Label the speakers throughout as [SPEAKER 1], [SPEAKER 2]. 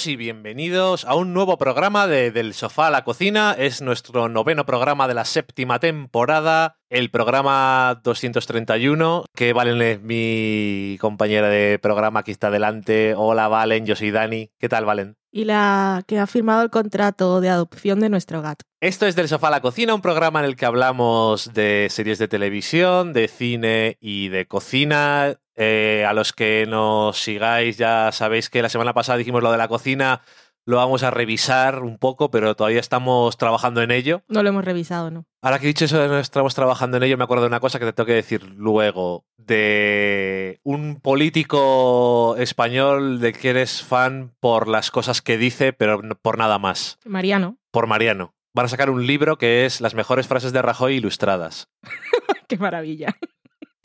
[SPEAKER 1] Todos y bienvenidos a un nuevo programa de Del Sofá a la Cocina. Es nuestro noveno programa de la séptima temporada, el programa 231, que Valen es mi compañera de programa que está delante. Hola Valen, yo soy Dani. ¿Qué tal Valen?
[SPEAKER 2] Y la que ha firmado el contrato de adopción de nuestro gato.
[SPEAKER 1] Esto es Del Sofá a la Cocina, un programa en el que hablamos de series de televisión, de cine y de cocina. Eh, a los que nos sigáis ya sabéis que la semana pasada dijimos lo de la cocina, lo vamos a revisar un poco, pero todavía estamos trabajando en ello.
[SPEAKER 2] No lo hemos revisado, ¿no?
[SPEAKER 1] Ahora que he dicho eso de no estamos trabajando en ello, me acuerdo de una cosa que te tengo que decir luego. De un político español de que eres fan por las cosas que dice, pero por nada más.
[SPEAKER 2] Mariano.
[SPEAKER 1] Por Mariano. Van a sacar un libro que es Las mejores frases de Rajoy ilustradas.
[SPEAKER 2] Qué maravilla.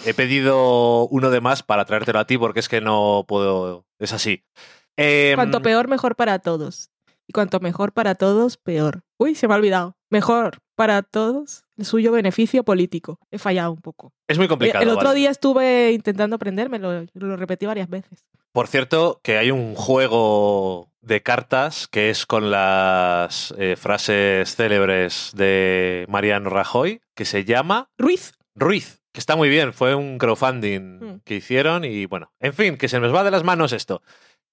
[SPEAKER 1] He pedido uno de más para traértelo a ti porque es que no puedo. Es así. Em,
[SPEAKER 2] Cuanto peor, mejor para todos. Y cuanto mejor para todos, peor. Uy, se me ha olvidado. Mejor para todos, el suyo beneficio político. He fallado un poco.
[SPEAKER 1] Es muy complicado.
[SPEAKER 2] el otro
[SPEAKER 1] ¿vale?
[SPEAKER 2] día estuve intentando aprendérmelo, lo repetí varias veces.
[SPEAKER 1] Por cierto, que hay un juego de cartas que es con las eh, frases célebres de Mariano Rajoy, que se llama
[SPEAKER 2] Ruiz,
[SPEAKER 1] Ruiz, que está muy bien, fue un crowdfunding
[SPEAKER 2] Mm.
[SPEAKER 1] que hicieron y bueno, en fin, que se nos va de las manos esto.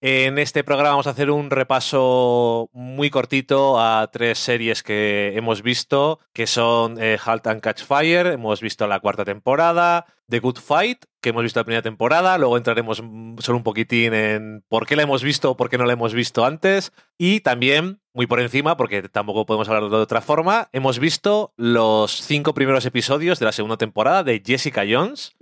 [SPEAKER 1] En este programa vamos a hacer un repaso muy cortito a tres series que hemos visto, que son eh, Halt and Catch Fire, hemos visto la cuarta temporada, The Good Fight, que hemos visto la primera temporada, luego entraremos mm, solo un poquitín en por qué la hemos visto o por qué no la hemos visto antes, y también, muy por encima, porque tampoco podemos hablar de otra forma, hemos visto los cinco primeros episodios de la segunda temporada de Jessica Jones,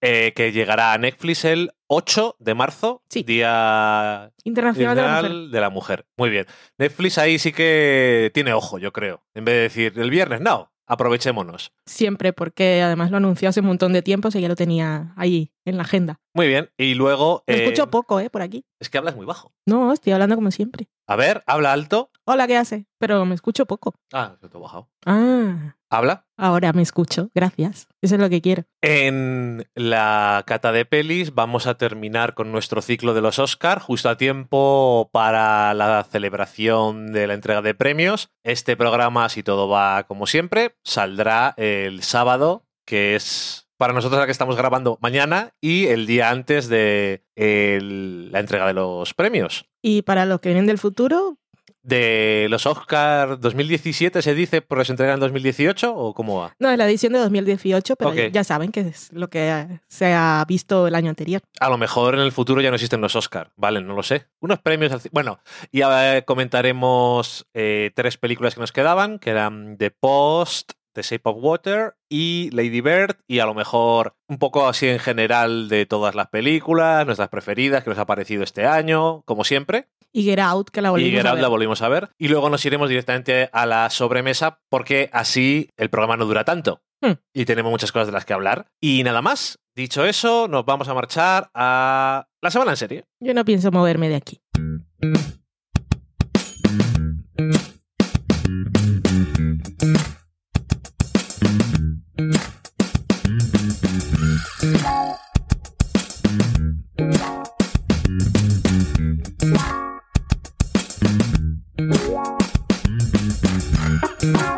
[SPEAKER 1] eh, que llegará a Netflix el 8 de marzo,
[SPEAKER 2] Sí.
[SPEAKER 1] Día
[SPEAKER 2] Internacional de la Mujer.
[SPEAKER 1] Internacional de la Mujer. Muy bien. Netflix ahí sí que tiene ojo, yo creo. En vez de decir el viernes, no, aprovechémonos.
[SPEAKER 2] Siempre, porque además lo anunció hace un montón de tiempo, y ya lo tenía ahí en la agenda.
[SPEAKER 1] Muy bien. Y luego...
[SPEAKER 2] Me
[SPEAKER 1] eh,
[SPEAKER 2] escucho poco, ¿eh? Por aquí.
[SPEAKER 1] Es que hablas muy bajo.
[SPEAKER 2] No, estoy hablando como siempre.
[SPEAKER 1] A ver, habla alto.
[SPEAKER 2] Hola, ¿qué hace? Pero me escucho poco.
[SPEAKER 1] Ah, que te he bajado.
[SPEAKER 2] Ah,
[SPEAKER 1] Habla.
[SPEAKER 2] ahora me escucho. Gracias. Eso es lo que quiero.
[SPEAKER 1] En la cata de pelis vamos a terminar con nuestro ciclo de los Oscar justo a tiempo para la celebración de la entrega de premios. Este programa, si todo va como siempre, saldrá el sábado, que es para nosotros la que estamos grabando mañana y el día antes de el- la entrega de los premios.
[SPEAKER 2] Y para los que vienen del futuro,
[SPEAKER 1] De los Oscar 2017 se dice, pero se entregan en 2018 o cómo va?
[SPEAKER 2] no, es la edición de 2018, pero ya saben que es lo que se ha visto el año anterior.
[SPEAKER 1] A lo mejor en el futuro ya no existen los Oscar, ¿vale? No lo sé. Unos premios... al Bueno, y ahora comentaremos eh, tres películas que nos quedaban, que eran The Post, The Shape of Water y Lady Bird, y a lo mejor un poco así en general de todas las películas, nuestras preferidas, que nos ha parecido este año, como siempre.
[SPEAKER 2] Y Get Out, que la
[SPEAKER 1] Y
[SPEAKER 2] volvimos
[SPEAKER 1] Get
[SPEAKER 2] a
[SPEAKER 1] Out
[SPEAKER 2] ver.
[SPEAKER 1] la volvimos a ver. Y luego nos iremos directamente a la sobremesa, porque así el programa no dura tanto.
[SPEAKER 2] Hmm.
[SPEAKER 1] Y tenemos muchas cosas de las que hablar. Y nada más. Dicho eso, nos vamos a marchar a la semana en serie.
[SPEAKER 2] Yo no pienso moverme de aquí.
[SPEAKER 1] Thank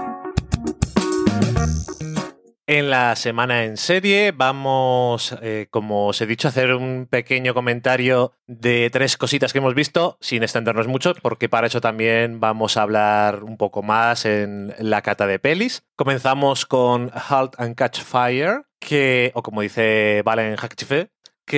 [SPEAKER 1] En la semana en serie vamos, eh, como os he dicho, a hacer un pequeño comentario de tres cositas que hemos visto, sin extendernos mucho, porque para eso también vamos a hablar un poco más en la cata de pelis. Comenzamos con Halt and Catch Fire, que, o como dice Valen Hackchife,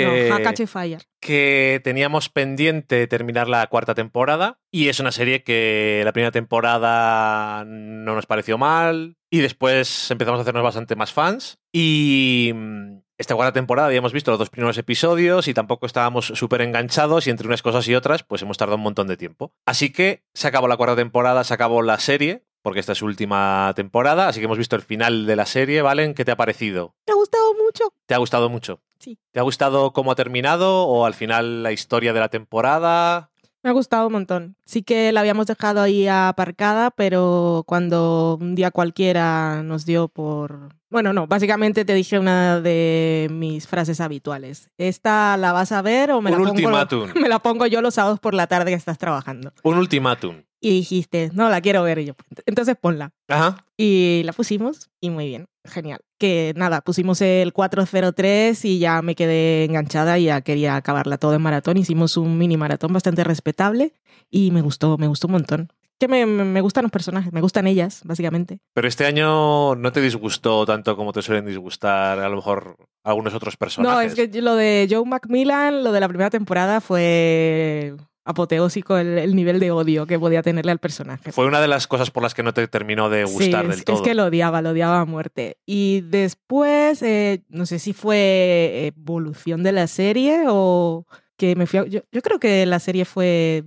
[SPEAKER 1] que,
[SPEAKER 2] No, Fire.
[SPEAKER 1] que teníamos pendiente terminar la cuarta temporada y es una serie que la primera temporada no nos pareció mal y después empezamos a hacernos bastante más fans y mm, esta cuarta temporada habíamos visto los dos primeros episodios y tampoco estábamos súper enganchados y entre unas cosas y otras pues hemos tardado un montón de tiempo. Así que se acabó la cuarta temporada, se acabó la serie porque esta es su última temporada, así que hemos visto el final de la serie, ¿valen? ¿Qué te ha parecido?
[SPEAKER 2] Me ha gustado mucho.
[SPEAKER 1] ¿Te ha gustado mucho?
[SPEAKER 2] Sí.
[SPEAKER 1] ¿Te ha gustado cómo ha terminado o al final la historia de la temporada?
[SPEAKER 2] Me ha gustado un montón. Sí que la habíamos dejado ahí aparcada, pero cuando un día cualquiera nos dio por... Bueno, no, básicamente te dije una de mis frases habituales. ¿Esta la vas a ver o me,
[SPEAKER 1] Un
[SPEAKER 2] la, pongo, me la pongo yo los sábados por la tarde que estás trabajando?
[SPEAKER 1] Un ultimátum.
[SPEAKER 2] Y dijiste, no, la quiero ver. Y yo, entonces ponla.
[SPEAKER 1] Ajá.
[SPEAKER 2] Y la pusimos y muy bien, genial. Que nada, pusimos el 403 y ya me quedé enganchada y ya quería acabarla todo en maratón. Hicimos un mini maratón bastante respetable y me gustó, me gustó un montón. Que me, me gustan los personajes, me gustan ellas, básicamente.
[SPEAKER 1] Pero este año no te disgustó tanto como te suelen disgustar a lo mejor algunos otros personajes.
[SPEAKER 2] No, es que lo de Joe Macmillan, lo de la primera temporada fue apoteósico el, el nivel de odio que podía tenerle al personaje.
[SPEAKER 1] Fue una de las cosas por las que no te terminó de gustar
[SPEAKER 2] sí,
[SPEAKER 1] del
[SPEAKER 2] es,
[SPEAKER 1] todo.
[SPEAKER 2] Es que lo odiaba, lo odiaba a muerte. Y después, eh, no sé si fue evolución de la serie o que me fui a- yo, yo creo que la serie fue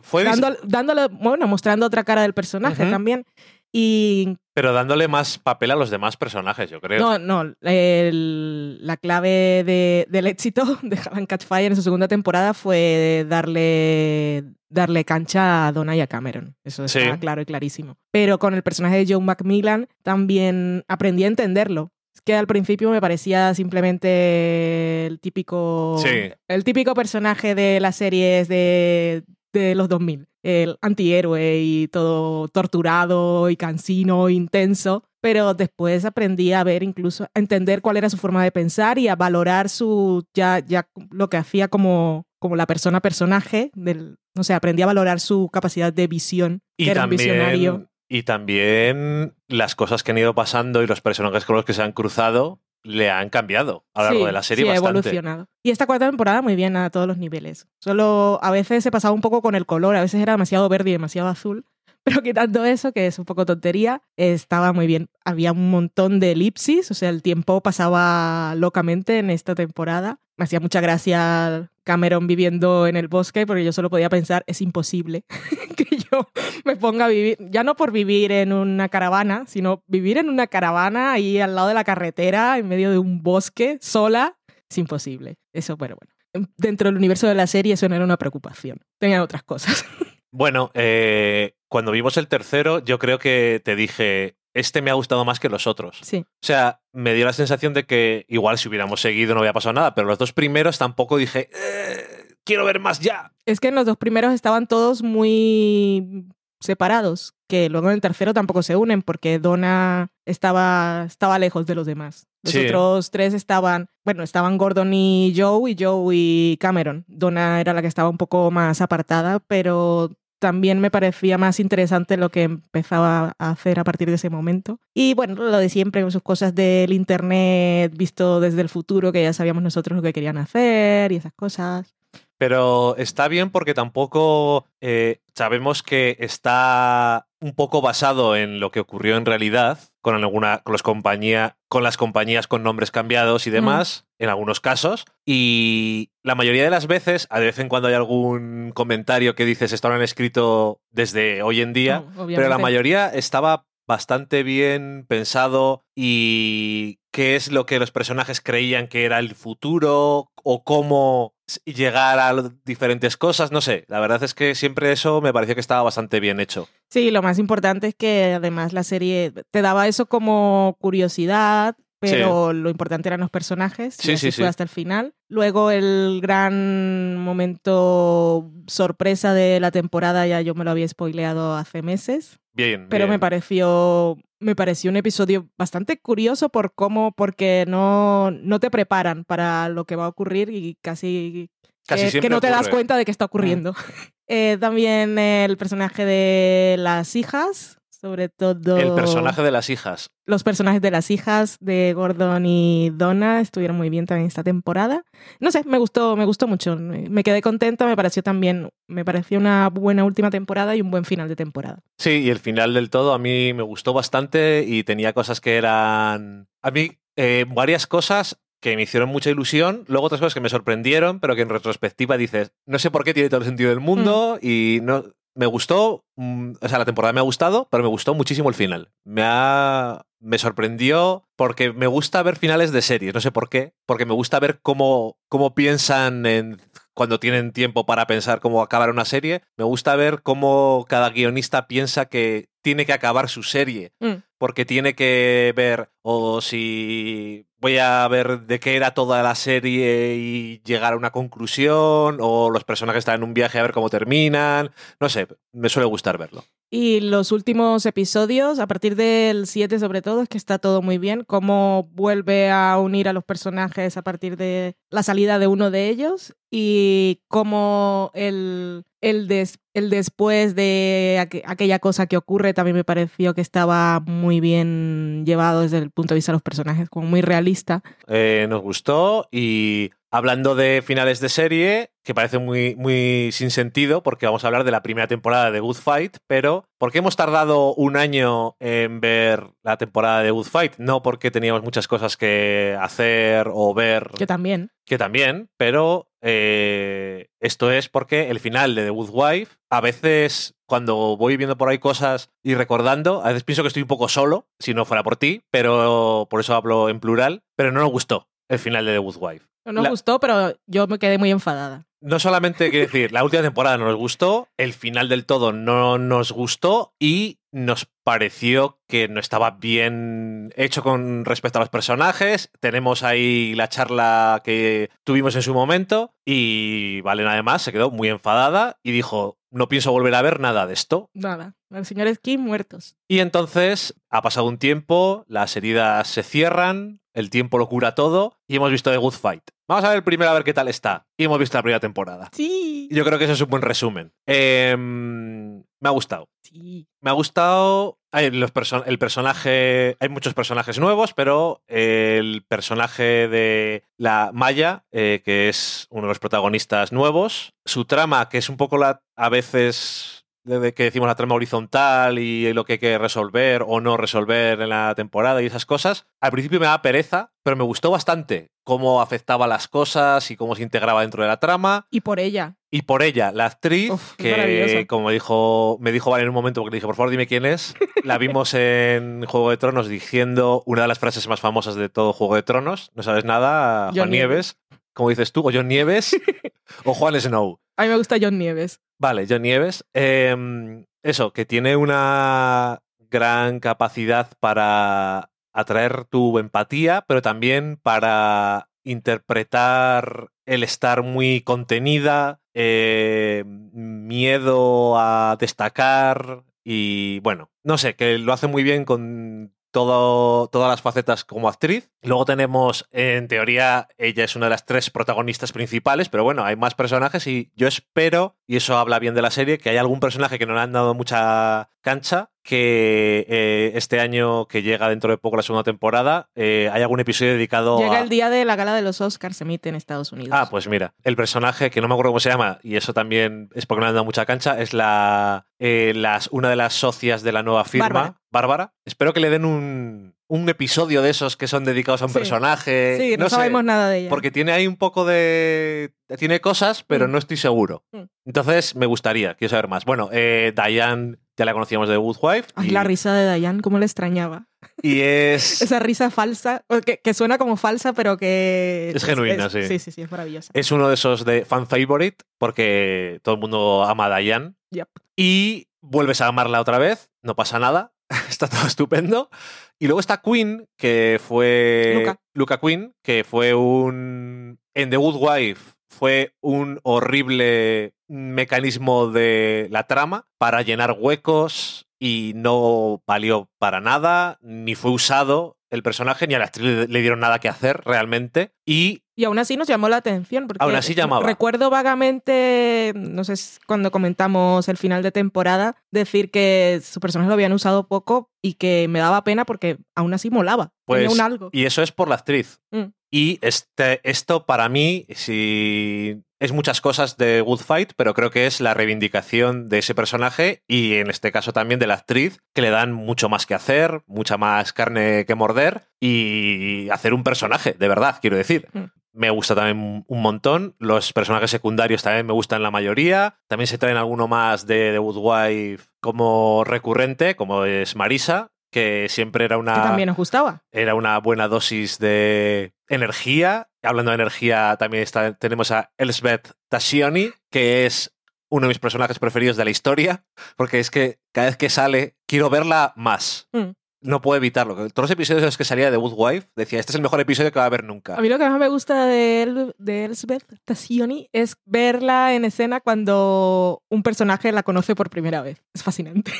[SPEAKER 1] Fue
[SPEAKER 2] dándole, dándole- bueno, mostrando otra cara del personaje también. Y
[SPEAKER 1] pero dándole más papel a los demás personajes, yo creo.
[SPEAKER 2] no, no, el- la clave de- del éxito de Helen Catch Fire en su segunda temporada fue darle, darle cancha a Donna y a Cameron. Eso
[SPEAKER 1] Sí.
[SPEAKER 2] está claro y clarísimo. Pero con el personaje de Joe Macmillan también aprendí a entenderlo. Es que al principio me parecía simplemente el típico,
[SPEAKER 1] Sí.
[SPEAKER 2] el típico personaje de las series de, de los 2000. El antihéroe y todo torturado y cansino, intenso. Pero después aprendí a ver incluso, a entender cuál era su forma de pensar y a valorar su, ya, ya lo que hacía como, como la persona personaje. Del, no sé, aprendí a valorar su capacidad de visión.
[SPEAKER 1] y
[SPEAKER 2] que era un visionario.
[SPEAKER 1] también, y también las cosas que han ido pasando y los personajes con los que se han cruzado le han cambiado a lo largo
[SPEAKER 2] Sí,
[SPEAKER 1] de la serie
[SPEAKER 2] sí, ha
[SPEAKER 1] bastante.
[SPEAKER 2] evolucionado. Y esta cuarta temporada muy bien a todos los niveles. Solo a veces se pasaba un poco con el color, a veces era demasiado verde y demasiado azul. Pero quitando eso, que es un poco tontería, estaba muy bien. Había un montón de elipsis, o sea, el tiempo pasaba locamente en esta temporada. Me hacía mucha gracia Cameron viviendo en el bosque, porque yo solo podía pensar, es imposible que yo me ponga a vivir, ya no por vivir en una caravana, sino vivir en una caravana ahí al lado de la carretera, en medio de un bosque, sola, es imposible. Eso, pero bueno. Dentro del universo de la serie eso no era una preocupación. Tenían otras cosas.
[SPEAKER 1] Bueno, eh, cuando vimos el tercero, yo creo que te dije, este me ha gustado más que los otros.
[SPEAKER 2] Sí.
[SPEAKER 1] O sea, me dio la sensación de que igual si hubiéramos seguido no había pasado nada, pero los dos primeros tampoco dije, "Eh, quiero ver más ya.
[SPEAKER 2] Es que en los dos primeros estaban todos muy separados, que luego en el tercero tampoco se unen porque Donna estaba, estaba lejos de los demás. Los
[SPEAKER 1] Sí.
[SPEAKER 2] otros tres estaban, bueno, estaban Gordon y Joe y Joe y Cameron. Donna era la que estaba un poco más apartada, pero también me parecía más interesante lo que empezaba a hacer a partir de ese momento. Y bueno, lo de siempre, con sus cosas del internet visto desde el futuro, que ya sabíamos nosotros lo que querían hacer y esas cosas.
[SPEAKER 1] Pero está bien porque tampoco eh, sabemos que está un poco basado en lo que ocurrió en realidad con alguna con, los compañía, con las compañías con nombres cambiados y demás, en algunos casos. Y la mayoría de las veces, a de vez en cuando hay algún comentario que dices esto lo han escrito desde hoy en día,
[SPEAKER 2] No,
[SPEAKER 1] pero la mayoría estaba bastante bien pensado y qué es lo que los personajes creían que era el futuro o cómo llegar a diferentes cosas, no sé, la verdad es que siempre eso me pareció que estaba bastante bien hecho.
[SPEAKER 2] Sí, lo más importante es que además la serie te daba eso como curiosidad, pero lo importante eran los personajes.
[SPEAKER 1] Sí,
[SPEAKER 2] y así
[SPEAKER 1] sí,
[SPEAKER 2] fue hasta el final. Luego el gran momento sorpresa de la temporada, ya yo me lo había spoileado hace meses,
[SPEAKER 1] Bien,
[SPEAKER 2] pero
[SPEAKER 1] bien.
[SPEAKER 2] me pareció me pareció un episodio bastante curioso por cómo porque no no te preparan para lo que va a ocurrir y casi
[SPEAKER 1] Casi
[SPEAKER 2] que, no te das cuenta de que está ocurriendo. Eh, también el personaje de las hijas, sobre todo
[SPEAKER 1] El personaje de las hijas.
[SPEAKER 2] los personajes de las hijas de Gordon y Donna estuvieron muy bien también esta temporada. No sé, me gustó, me gustó mucho. Me quedé contenta, me pareció también, me pareció una buena última temporada y un buen final de temporada.
[SPEAKER 1] Sí, y el final del todo a mí me gustó bastante y tenía cosas que eran... A mí, eh, varias cosas que me hicieron mucha ilusión, luego otras cosas que me sorprendieron, pero que en retrospectiva dices, no sé por qué tiene todo el sentido del mundo y no... Me gustó, mm, o sea, la temporada me ha gustado, pero me gustó muchísimo el final. Me ha... Me sorprendió porque me gusta ver finales de series, no sé por qué, porque me gusta ver cómo, cómo piensan en cuando tienen tiempo para pensar cómo acabar una serie. Me gusta ver cómo cada guionista piensa que tiene que acabar su serie.
[SPEAKER 2] Mm.
[SPEAKER 1] Porque tiene que ver, o si voy a ver de qué era toda la serie y llegar a una conclusión, o los personajes están en un viaje a ver cómo terminan. No sé, me suele gustar verlo.
[SPEAKER 2] Y los últimos episodios, a partir del 7 sobre todo, es que está todo muy bien. Cómo vuelve a unir a los personajes a partir de la salida de uno de ellos y cómo el, el, des- el después de aqu- aquella cosa que ocurre también me pareció que estaba muy bien llevado desde el punto de vista de los personajes, como muy realista.
[SPEAKER 1] Eh, nos gustó y hablando de finales de serie, que parece muy, muy sin sentido, porque vamos a hablar de la primera temporada de Good Fight, pero ¿por qué hemos tardado un año en ver la temporada de Good Fight? No porque teníamos muchas cosas que hacer o ver,
[SPEAKER 2] Que también.
[SPEAKER 1] que también, pero eh, esto es porque el final de The Good Wife, a veces cuando voy viendo por ahí cosas y recordando, a veces pienso que estoy un poco solo, si no fuera por ti, pero por eso hablo en plural, pero no nos gustó el final de The Good Wife.
[SPEAKER 2] No nos
[SPEAKER 1] La-
[SPEAKER 2] gustó, pero yo me quedé muy enfadada.
[SPEAKER 1] No solamente quiero decir, la última temporada no nos gustó, el final del todo no nos gustó y nos pareció que no estaba bien hecho con respecto a los personajes. Tenemos ahí la charla que tuvimos en su momento y Valen además se quedó muy enfadada y dijo, no pienso volver a ver nada de esto.
[SPEAKER 2] Nada. El señor Skin muertos.
[SPEAKER 1] Y entonces ha pasado un tiempo, las heridas se cierran, el tiempo lo cura todo y hemos visto The Good Fight. Vamos a ver primero a ver qué tal está. Y hemos visto la primera temporada.
[SPEAKER 2] Sí.
[SPEAKER 1] Yo creo que eso es un buen resumen. Em, me ha gustado.
[SPEAKER 2] Sí.
[SPEAKER 1] Me ha gustado. Hay los perso- el personaje. Hay muchos personajes nuevos, pero el personaje de la Maya, eh, que es uno de los protagonistas nuevos. Su trama, que es un poco la. A veces. de- de que decimos la trama horizontal y lo que hay que resolver o no resolver en la temporada y esas cosas. Al principio me daba pereza, pero me gustó bastante cómo afectaba las cosas y cómo se integraba dentro de la trama.
[SPEAKER 2] Y por ella.
[SPEAKER 1] Y por ella, la actriz,
[SPEAKER 2] Uf,
[SPEAKER 1] que como dijo, me dijo Vale en un momento, porque le dije, por favor, dime quién es. La vimos en Juego de Tronos diciendo una de las frases más famosas de todo Juego de Tronos. No sabes nada, Juan Nieves. Como dices tú, o John Nieves o Juan Snow.
[SPEAKER 2] A mí me gusta John Nieves.
[SPEAKER 1] Vale, John Nieves. Eh, eso, que tiene una gran capacidad para atraer tu empatía, pero también para interpretar el estar muy contenida, eh, miedo a destacar y bueno, no sé, que lo hace muy bien con todo, todas las facetas como actriz. Luego tenemos, en teoría, ella es una de las tres protagonistas principales, pero bueno, hay más personajes y yo espero, y eso habla bien de la serie, que hay algún personaje que no le han dado mucha cancha, que eh, este año que llega dentro de poco la segunda temporada, eh, hay algún episodio dedicado
[SPEAKER 2] Llega
[SPEAKER 1] a...
[SPEAKER 2] el día de la gala de los Oscars, se emite en Estados Unidos.
[SPEAKER 1] Ah, pues mira, el personaje que no me acuerdo cómo se llama, y eso también es porque no le han dado mucha cancha, es la, eh, las, una de las socias de la nueva firma,
[SPEAKER 2] Bárbara.
[SPEAKER 1] Bárbara. Espero que le den un, un episodio de esos que son dedicados a un
[SPEAKER 2] Sí.
[SPEAKER 1] personaje.
[SPEAKER 2] sí, no, sabemos nada de ella.
[SPEAKER 1] Porque tiene ahí un poco de. Tiene cosas, pero
[SPEAKER 2] Mm.
[SPEAKER 1] no estoy seguro.
[SPEAKER 2] Mm.
[SPEAKER 1] Entonces me gustaría, quiero saber más. Bueno, eh, Diane ya la conocíamos de The Good Wife.
[SPEAKER 2] Ay,
[SPEAKER 1] y,
[SPEAKER 2] la risa de Diane, cómo le extrañaba.
[SPEAKER 1] y es.
[SPEAKER 2] Esa risa falsa, que, que suena como falsa, pero que...
[SPEAKER 1] Es genuina, sí.
[SPEAKER 2] Sí, sí, sí, es maravillosa.
[SPEAKER 1] Es uno de esos de fan favorite, porque todo el mundo ama a Diane.
[SPEAKER 2] Yep.
[SPEAKER 1] Y vuelves a amarla otra vez, no pasa nada, está todo estupendo. Y luego está Queen, que fue.
[SPEAKER 2] Luca.
[SPEAKER 1] Queen, que fue un. En The Good Wife fue un horrible mecanismo de la trama para llenar huecos y no valió para nada, ni fue usado el personaje, ni a la actriz le- dieron nada que hacer realmente. Y
[SPEAKER 2] Y aún así nos llamó la atención. Porque
[SPEAKER 1] Aún así llamaba.
[SPEAKER 2] Recuerdo vagamente, no sé, cuando comentamos el final de temporada, decir que su personaje lo habían usado poco y que me daba pena porque aún así molaba.
[SPEAKER 1] Pues,
[SPEAKER 2] Tenía un algo.
[SPEAKER 1] Y eso es por la actriz.
[SPEAKER 2] Mm.
[SPEAKER 1] Y este, esto para mí, si es muchas cosas de Good Fight, pero creo que es la reivindicación de ese personaje y en este caso también de la actriz, que le dan mucho más que hacer, mucha más carne que morder y hacer un personaje, de verdad, quiero decir.
[SPEAKER 2] Mm.
[SPEAKER 1] Me gusta también un montón. Los personajes secundarios también me gustan la mayoría. También se traen alguno más de The Good Wife como recurrente, como es Marisa, que siempre era una
[SPEAKER 2] Que también nos gustaba.
[SPEAKER 1] era una buena dosis de energía Hablando de energía, también está, tenemos a Elsbeth Tascioni, que es uno de mis personajes preferidos de la historia, porque es que cada vez que sale quiero verla más.
[SPEAKER 2] Mm.
[SPEAKER 1] No puedo evitarlo. Todos los episodios en los que salía de Good Wife decía, este es el mejor episodio que va a haber nunca.
[SPEAKER 2] A mí lo que más me gusta de, El- de Elsbeth Tascioni es verla en escena cuando un personaje la conoce por primera vez. Es fascinante.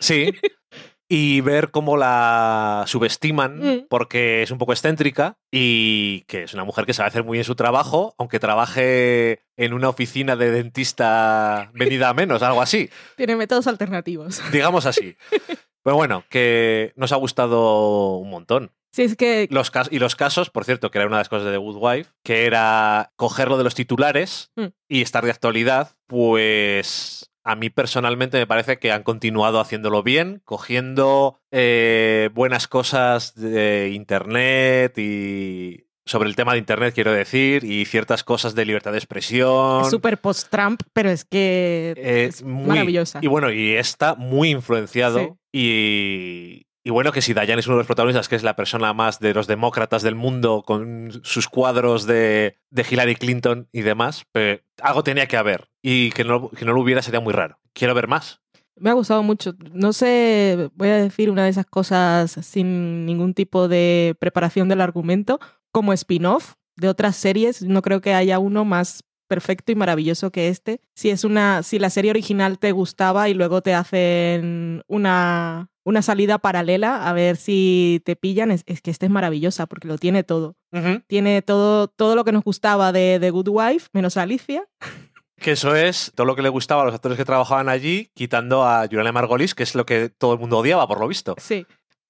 [SPEAKER 1] Sí. Y ver cómo la subestiman
[SPEAKER 2] Mm.
[SPEAKER 1] porque es un poco excéntrica y que es una mujer que sabe hacer muy bien su trabajo, aunque trabaje en una oficina de dentista venida a menos, algo así.
[SPEAKER 2] Tiene métodos alternativos.
[SPEAKER 1] Digamos así. Pero bueno, que nos ha gustado un montón.
[SPEAKER 2] Sí, es que
[SPEAKER 1] Los y los casos, por cierto, que era una de las cosas de The Good Wife, que era cogerlo de los titulares
[SPEAKER 2] Mm.
[SPEAKER 1] y estar de actualidad, pues a mí personalmente me parece que han continuado haciéndolo bien, cogiendo eh, buenas cosas de Internet y sobre el tema de Internet, quiero decir, y ciertas cosas de libertad de expresión.
[SPEAKER 2] es súper post-Trump, pero es que
[SPEAKER 1] Eh,
[SPEAKER 2] es
[SPEAKER 1] muy-
[SPEAKER 2] maravillosa.
[SPEAKER 1] Y bueno, y está muy influenciado.
[SPEAKER 2] Sí.
[SPEAKER 1] Y, y bueno, que si Dayan es uno de los protagonistas, que es la persona más de los demócratas del mundo, con sus cuadros de, de Hillary Clinton y demás, pues, algo tenía que haber. Y que no, que no lo hubiera sería muy raro. Quiero ver más.
[SPEAKER 2] Me ha gustado mucho. No sé, voy a decir una de esas cosas sin ningún tipo de preparación del argumento, como spin-off de otras series. No creo que haya uno más perfecto y maravilloso que este. Si es una, si la serie original te gustaba y luego te hacen una, una salida paralela a ver si te pillan, es, es que esta es maravillosa porque lo tiene todo. Tiene todo, todo lo que nos gustaba de The Good Wife, menos a Alicia.
[SPEAKER 1] Que eso es todo lo que le gustaba a los actores que trabajaban allí, quitando a Juliana Margolis, que es lo que todo el mundo odiaba, por lo visto.
[SPEAKER 2] Sí.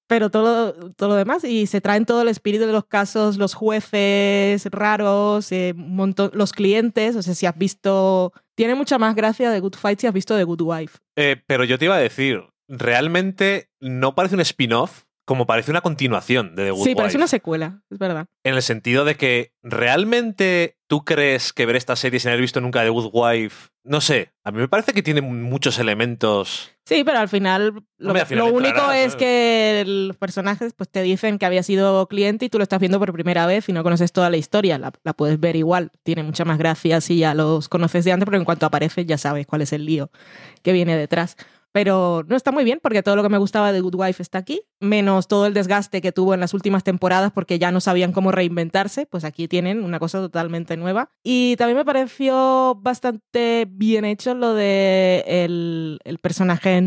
[SPEAKER 2] Pero todo, todo lo demás, y se traen todo el espíritu de los casos, los jueces raros, eh, montón, los clientes, o sea, si has visto... Tiene mucha más gracia de Good Fight si has visto The Good Wife.
[SPEAKER 1] Eh, pero yo te iba a decir, realmente no parece un spin-off como parece una continuación de The Good
[SPEAKER 2] sí, parece una secuela, es verdad.
[SPEAKER 1] En el sentido de que realmente tú crees que ver esta serie sin haber visto nunca The Good Wife, no sé, a mí me parece que tiene muchos elementos.
[SPEAKER 2] Sí, pero al final lo,
[SPEAKER 1] Hombre, al final
[SPEAKER 2] lo único es
[SPEAKER 1] ¿no?
[SPEAKER 2] que los personajes pues, te dicen que había sido cliente y tú lo estás viendo por primera vez y no conoces toda la historia. La, la puedes ver igual. Tiene mucha más gracia si ya los conoces de antes, pero en cuanto aparece ya sabes cuál es el lío que viene detrás. Pero no está muy bien porque todo lo que me gustaba de Good Wife está aquí, menos todo el desgaste que tuvo en las últimas temporadas porque ya no sabían cómo reinventarse, pues aquí tienen una cosa totalmente nueva. Y también me pareció bastante bien hecho lo de el, el personaje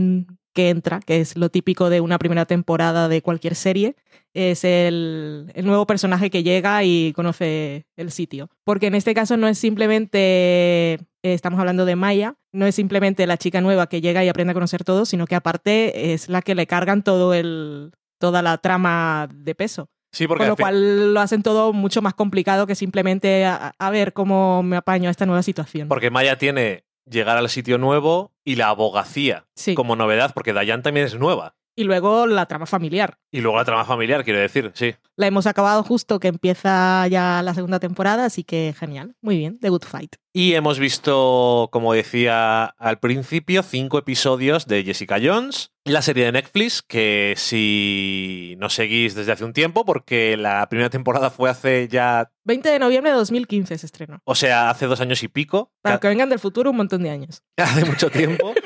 [SPEAKER 2] que entra, que es lo típico de una primera temporada de cualquier serie, es el, el nuevo personaje que llega y conoce el sitio. Porque en este caso no es simplemente, eh, estamos hablando de Maya, no es simplemente la chica nueva que llega y aprende a conocer todo, sino que aparte es la que le cargan todo el, toda la trama de peso.
[SPEAKER 1] Sí, porque
[SPEAKER 2] Con lo cual lo hacen todo mucho más complicado que simplemente a, a ver cómo me apaño a esta nueva situación.
[SPEAKER 1] porque Maya tiene llegar al sitio nuevo y la abogacía
[SPEAKER 2] Sí.
[SPEAKER 1] como novedad, porque Dayan también es nueva.
[SPEAKER 2] Y luego la trama familiar.
[SPEAKER 1] Y luego la trama familiar, quiero decir, sí.
[SPEAKER 2] La hemos acabado justo que empieza ya la segunda temporada, así que genial. Muy bien, The Good Fight.
[SPEAKER 1] Y hemos visto, como decía al principio, cinco episodios de Jessica Jones, la serie de Netflix, que si no seguís desde hace un tiempo, porque la primera temporada fue hace ya,
[SPEAKER 2] 20 de noviembre de 2015 se estrenó.
[SPEAKER 1] o sea, hace dos años y pico,
[SPEAKER 2] Para que vengan del futuro un montón de años.
[SPEAKER 1] hace mucho tiempo.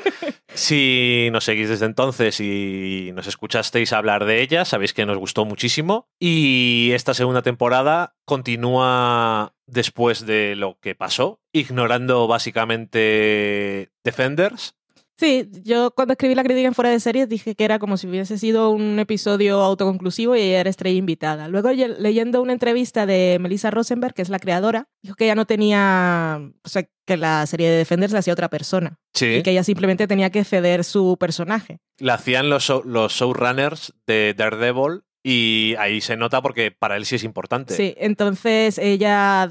[SPEAKER 1] Si nos seguís desde entonces y nos escuchasteis hablar de ella, sabéis que nos gustó muchísimo. Y esta segunda temporada continúa después de lo que pasó, ignorando básicamente Defenders.
[SPEAKER 2] Sí, yo cuando escribí la crítica en fuera de series dije que era como si hubiese sido un episodio autoconclusivo y ella era estrella invitada. Luego ye- leyendo una entrevista de Melissa Rosenberg, que es la creadora, dijo que ella no tenía, o sea, que la serie de Defenders la hacía otra persona
[SPEAKER 1] Sí.
[SPEAKER 2] y que ella simplemente tenía que ceder su personaje.
[SPEAKER 1] La hacían los, show- los showrunners de Daredevil y ahí se nota porque para él sí es importante.
[SPEAKER 2] Sí, entonces ella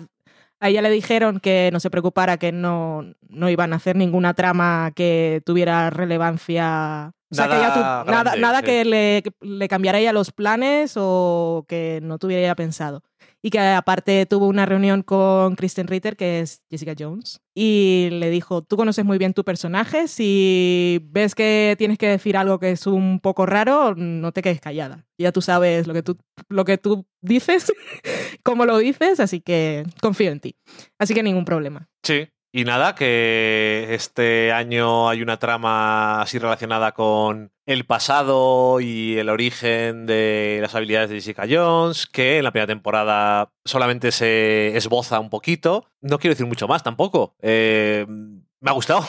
[SPEAKER 2] a ella le dijeron que no se preocupara, que no, no iban a hacer ninguna trama que tuviera relevancia. O sea, que
[SPEAKER 1] Nada
[SPEAKER 2] ella tu- nada,
[SPEAKER 1] grande,
[SPEAKER 2] nada
[SPEAKER 1] sí.
[SPEAKER 2] que le, que le cambiara ella los planes o que no tuviera ella pensado. Y que aparte tuvo una reunión con Kristen Ritter, que es Jessica Jones, y le dijo, tú conoces muy bien tu personaje, si ves que tienes que decir algo que es un poco raro, no te quedes callada. Ya tú sabes lo que tú, lo que tú dices, cómo lo dices, así que confío en ti. Así que ningún problema.
[SPEAKER 1] Sí, y nada, que este año hay una trama así relacionada con el pasado y el origen de las habilidades de Jessica Jones, que en la primera temporada solamente se esboza un poquito. No quiero decir mucho más tampoco. Eh, me ha gustado.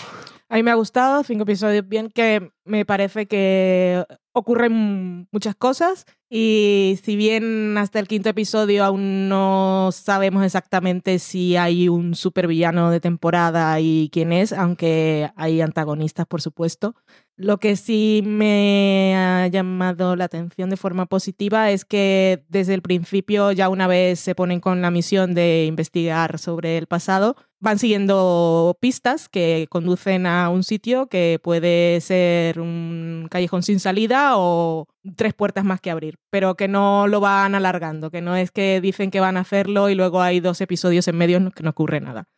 [SPEAKER 2] A mí me ha gustado, cinco episodios bien, que me parece que ocurren muchas cosas. Y si bien hasta el quinto episodio aún no sabemos exactamente si hay un supervillano de temporada y quién es, aunque hay antagonistas, por supuesto, lo que sí me ha llamado la atención de forma positiva es que desde el principio, ya una vez se ponen con la misión de investigar sobre el pasado, van siguiendo pistas que conducen a un sitio que puede ser un callejón sin salida o tres puertas más que abrir, pero que no lo van alargando, que no es que dicen que van a hacerlo y luego hay dos episodios en medio que no ocurre nada.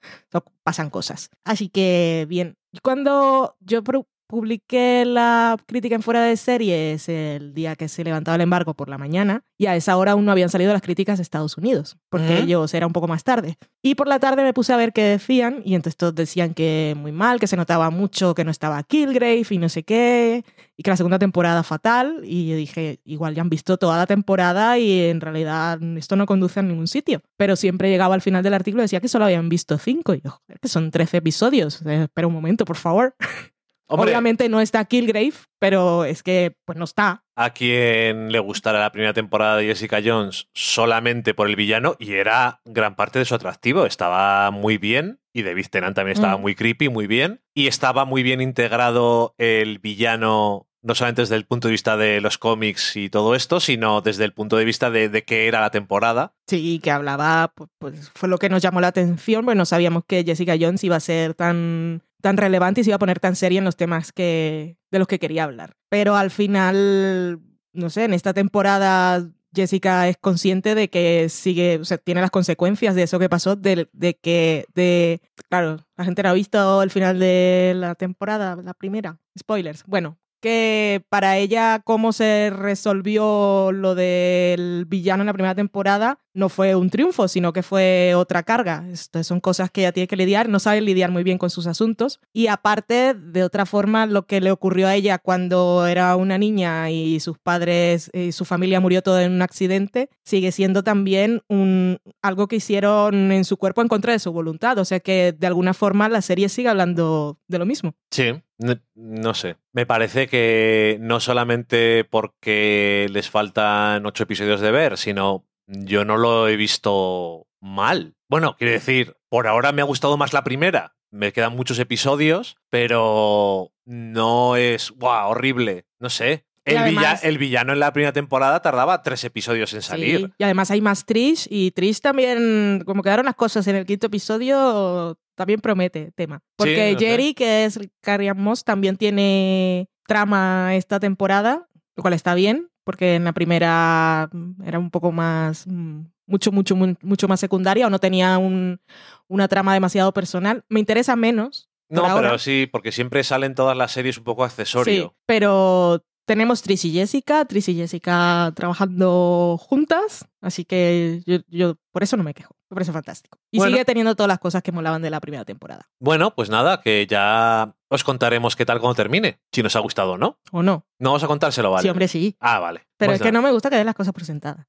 [SPEAKER 2] pasan cosas. Así que bien. Cuando yo publiqué la crítica en fuera de series el día que se levantaba el embargo por la mañana y a esa hora aún no habían salido las críticas de Estados Unidos, porque ellos era un poco más tarde. Y por la tarde me puse a ver qué decían y entonces todos decían que muy mal, que se notaba mucho que no estaba Killgrave y no sé qué, y que la segunda temporada fatal y yo dije, igual ya han visto toda la temporada y en realidad esto no conduce a ningún sitio. Pero siempre llegaba al final del artículo y decía que solo habían visto cinco y yo, que son 13 episodios, eh, espera un momento, por favor. Obviamente no está Killgrave, pero es que pues no está.
[SPEAKER 1] A quien le gustara la primera temporada de Jessica Jones solamente por el villano y era gran parte de su atractivo. Estaba muy bien y de Tennant también estaba mm. muy creepy, muy bien. Y estaba muy bien integrado el villano no solamente desde el punto de vista de los cómics y todo esto, sino desde el punto de vista de, de qué era la temporada.
[SPEAKER 2] Sí, que hablaba, pues, pues, fue lo que nos llamó la atención, pues no sabíamos que Jessica Jones iba a ser tan tan relevante y se iba a poner tan seria en los temas que, de los que quería hablar. Pero al final, no sé, en esta temporada Jessica es consciente de que sigue, o sea, tiene las consecuencias de eso que pasó, de, de, que, de, claro, la gente no ha visto el final de la temporada, la primera, spoilers. Bueno, que para ella cómo se resolvió lo del villano en la primera temporada no fue un triunfo, sino que fue otra carga. Estas son cosas que ella tiene que lidiar, no sabe lidiar muy bien con sus asuntos. Y aparte, de otra forma, lo que le ocurrió a ella cuando era una niña y sus padres y su familia murió todo en un accidente, sigue siendo también un, algo que hicieron en su cuerpo en contra de su voluntad. O sea que de alguna forma la serie sigue hablando de lo mismo.
[SPEAKER 1] Sí, no, sé. Me parece que no solamente porque les faltan ocho episodios de ver, sino yo no lo he visto mal. Bueno, quiero decir, por ahora me ha gustado más la primera. Me quedan muchos episodios, pero no es wow, horrible. No sé. El, el, villano en la primera temporada tardaba tres episodios en salir.
[SPEAKER 2] y además hay más Trish y Trish también, como quedaron las cosas en el quinto episodio, también promete tema. Porque Jerry, que es Carrie Moss, también tiene trama esta temporada, lo cual está bien, porque en la primera mm, era un poco más, mm, mucho, mucho, mucho más secundaria o no tenía un, una trama demasiado personal. Me interesa menos.
[SPEAKER 1] No, pero sí, porque siempre salen todas las series un poco accesorio. Sí,
[SPEAKER 2] pero tenemos Tris y Jessica, Tris y Jessica trabajando juntas, así que yo, por eso no me quejo, me parece fantástico. Y sigue teniendo todas las cosas que molaban de la primera temporada.
[SPEAKER 1] Bueno, pues nada, que ya os contaremos qué tal cuando termine, si nos ha gustado o no.
[SPEAKER 2] O no.
[SPEAKER 1] No vamos a contárselo, ¿vale?
[SPEAKER 2] Sí, hombre, sí.
[SPEAKER 1] Ah, vale.
[SPEAKER 2] Pero pues es que no me gusta que den las cosas presentadas.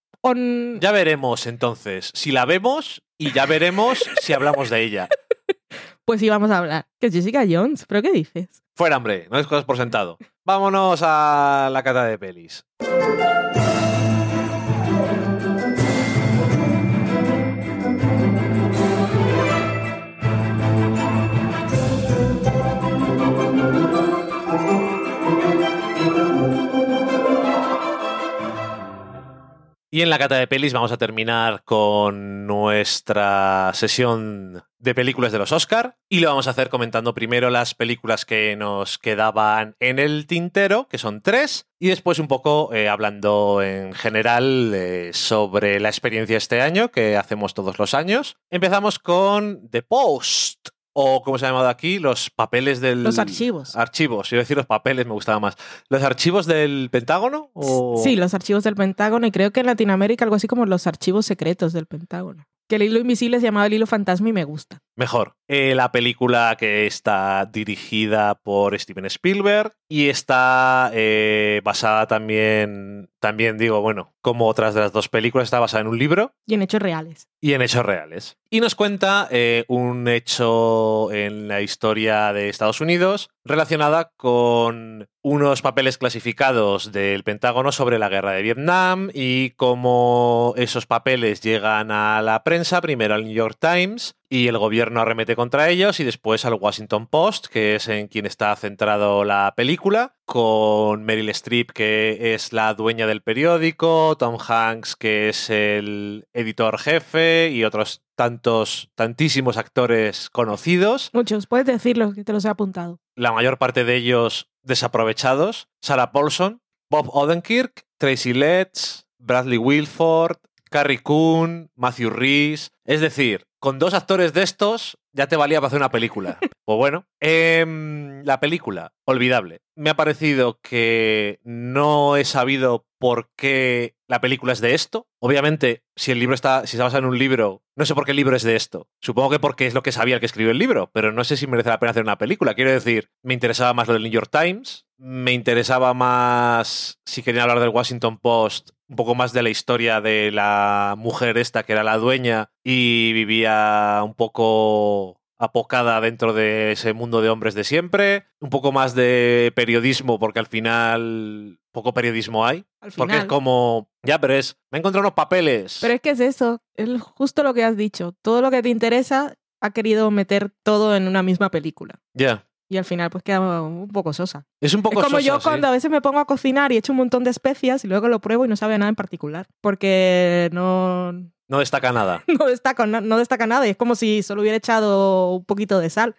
[SPEAKER 1] Ya veremos entonces si la vemos y ya veremos si hablamos de ella.
[SPEAKER 2] Pues sí, vamos a hablar. Que es Jessica Jones, ¿pero qué dices?
[SPEAKER 1] Fuera, hombre, no es cosas por sentado. Vámonos a la cata de pelis. Y en la cata de pelis vamos a terminar con nuestra sesión de películas de los Oscar y lo vamos a hacer comentando primero las películas que nos quedaban en el tintero, que son tres, y después un poco eh, hablando en general eh, sobre la experiencia este año, que hacemos todos los años. Empezamos con The Post, o como se ha llamado aquí, los papeles del...
[SPEAKER 2] Los archivos.
[SPEAKER 1] Archivos, iba a decir los papeles, me gustaba más. ¿Los archivos del Pentágono? O...
[SPEAKER 2] Sí, los archivos del Pentágono y creo que en Latinoamérica algo así como los archivos secretos del Pentágono. Que el hilo invisible se llamaba el hilo fantasma y me gusta.
[SPEAKER 1] Mejor. Eh, la película que está dirigida por Steven Spielberg y está eh, basada también, también digo, bueno, como otras de las dos películas, está basada en un libro.
[SPEAKER 2] Y en hechos reales.
[SPEAKER 1] Y en hechos reales. Y nos cuenta eh, un hecho en la historia de Estados Unidos relacionada con unos papeles clasificados del Pentágono sobre la guerra de Vietnam y cómo esos papeles llegan a la prensa, primero al New York Times y el gobierno arremete contra ellos y después al Washington Post, que es en quien está centrado la película, con Meryl Streep, que es la dueña del periódico, Tom Hanks, que es el editor jefe y otros tantos, tantísimos actores conocidos.
[SPEAKER 2] Muchos, puedes decirlo, que te los he apuntado.
[SPEAKER 1] La mayor parte de ellos desaprovechados. Sarah Paulson, Bob Odenkirk, Tracy Letts, Bradley Wilford, Carrie Coon, Matthew Rhys. Es decir, con dos actores de estos ya te valía para hacer una película. Pues bueno, em, la película, olvidable. Me ha parecido que no he sabido por qué la película es de esto. Obviamente, si el libro está, si está basado en un libro, no sé por qué el libro es de esto. Supongo que porque es lo que sabía el que escribió el libro, pero no sé si merece la pena hacer una película. Quiero decir, me interesaba más lo del New York Times, me interesaba más, si querían hablar del Washington Post, un poco más de la historia de la mujer esta que era la dueña y vivía un poco apocada dentro de ese mundo de hombres de siempre, un poco más de periodismo porque al final poco periodismo hay,
[SPEAKER 2] Al
[SPEAKER 1] porque es
[SPEAKER 2] final.
[SPEAKER 1] como, ya, pero es, me he encontrado unos papeles.
[SPEAKER 2] Pero es que es eso, es justo lo que has dicho. Todo lo que te interesa ha querido meter todo en una misma película.
[SPEAKER 1] Ya.
[SPEAKER 2] Y al final pues queda un poco sosa.
[SPEAKER 1] Es un poco
[SPEAKER 2] es como
[SPEAKER 1] sosa,
[SPEAKER 2] yo
[SPEAKER 1] sí.
[SPEAKER 2] cuando a veces me pongo a cocinar y echo un montón de especias y luego lo pruebo y no sabe a nada en particular. Porque no,
[SPEAKER 1] No destaca nada.
[SPEAKER 2] no, destaca, no, no destaca nada y es como si solo hubiera echado un poquito de sal.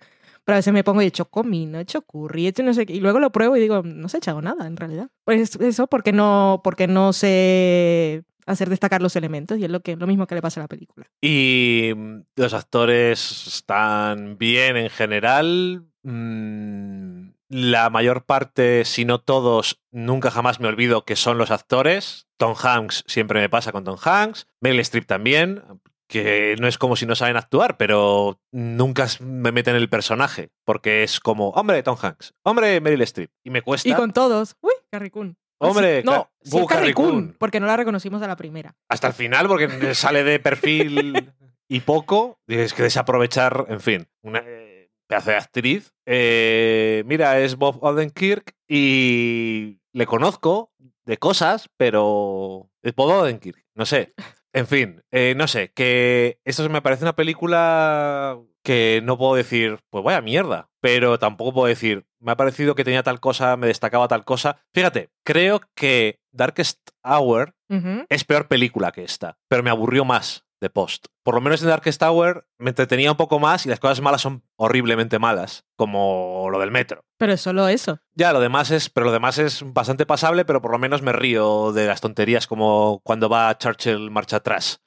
[SPEAKER 2] Pero a veces me pongo y he hecho comino, he hecho curry, he hecho no sé qué. Y luego lo pruebo y digo, no se ha echado nada en realidad. Pues eso porque no, porque no sé hacer destacar los elementos y es lo, que, lo mismo que le pasa a la película.
[SPEAKER 1] Y mm, los actores están bien en general. Mm, La mayor parte, si no todos, nunca jamás me olvido que son los actores. Tom Hanks siempre me pasa con Tom Hanks. Meryl Streep también, que no es como si no saben actuar, pero nunca me meten en el personaje, porque es como, hombre, Tom Hanks, hombre, Meryl Streep. Y me cuesta.
[SPEAKER 2] Y con todos, uy, Carrie Coon.
[SPEAKER 1] Hombre,
[SPEAKER 2] no, sí Coon. porque no la reconocimos a la primera.
[SPEAKER 1] hasta el final porque sale de perfil y poco. y Es que desaprovechar, en fin, una eh, pedazo de actriz. Eh, mira, es Bob Odenkirk y le conozco de cosas, pero es Bob Odenkirk, no sé. En fin, eh, no sé, que esto me parece una película que no puedo decir, pues vaya mierda, pero tampoco puedo decir, me ha parecido que tenía tal cosa, me destacaba tal cosa. Fíjate, creo que Darkest Hour es peor película que esta, pero me aburrió más de Post. Por lo menos en Darkest Tower me entretenía un poco más y las cosas malas son horriblemente malas, como lo del metro.
[SPEAKER 2] Pero es solo eso.
[SPEAKER 1] Ya, lo demás es, pero lo demás es bastante pasable, pero por lo menos me río de las tonterías como cuando va Churchill marcha atrás.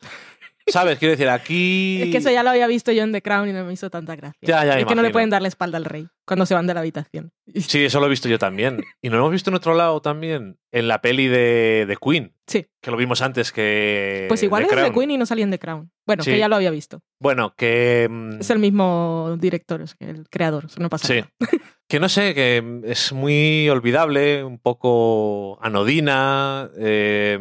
[SPEAKER 1] ¿Sabes? Quiero decir, aquí...
[SPEAKER 2] Es que eso ya lo había visto yo en The Crown y no me hizo tanta gracia.
[SPEAKER 1] Ya, ya,
[SPEAKER 2] es que no le pueden dar la espalda al rey cuando se van de la habitación.
[SPEAKER 1] Sí, eso lo he visto yo también. Y no lo hemos visto en otro lado también, en la peli de, de Queen,
[SPEAKER 2] Sí.
[SPEAKER 1] que lo vimos antes que...
[SPEAKER 2] Pues igual
[SPEAKER 1] The
[SPEAKER 2] es de
[SPEAKER 1] Crown.
[SPEAKER 2] Queen y no salía en The Crown. Bueno,
[SPEAKER 1] Sí.
[SPEAKER 2] que ya lo había visto.
[SPEAKER 1] Bueno, que... mm,
[SPEAKER 2] Es el mismo director, es el creador, no pasa
[SPEAKER 1] Sí.
[SPEAKER 2] nada.
[SPEAKER 1] Que no sé, que es muy olvidable, un poco anodina, eh,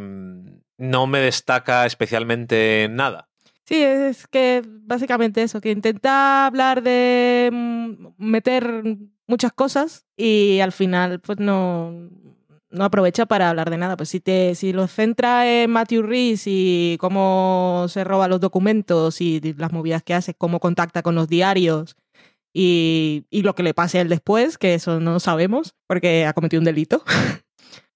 [SPEAKER 1] no me destaca especialmente en nada.
[SPEAKER 2] Sí, es que básicamente eso, que intenta hablar de mm, meter muchas cosas y al final pues no, no aprovecha para hablar de nada. Pues si, te, si lo centra en Matthew Rhys y cómo se roba los documentos y las movidas que hace, cómo contacta con los diarios y, y lo que le pase a él después, que eso no lo sabemos porque ha cometido un delito.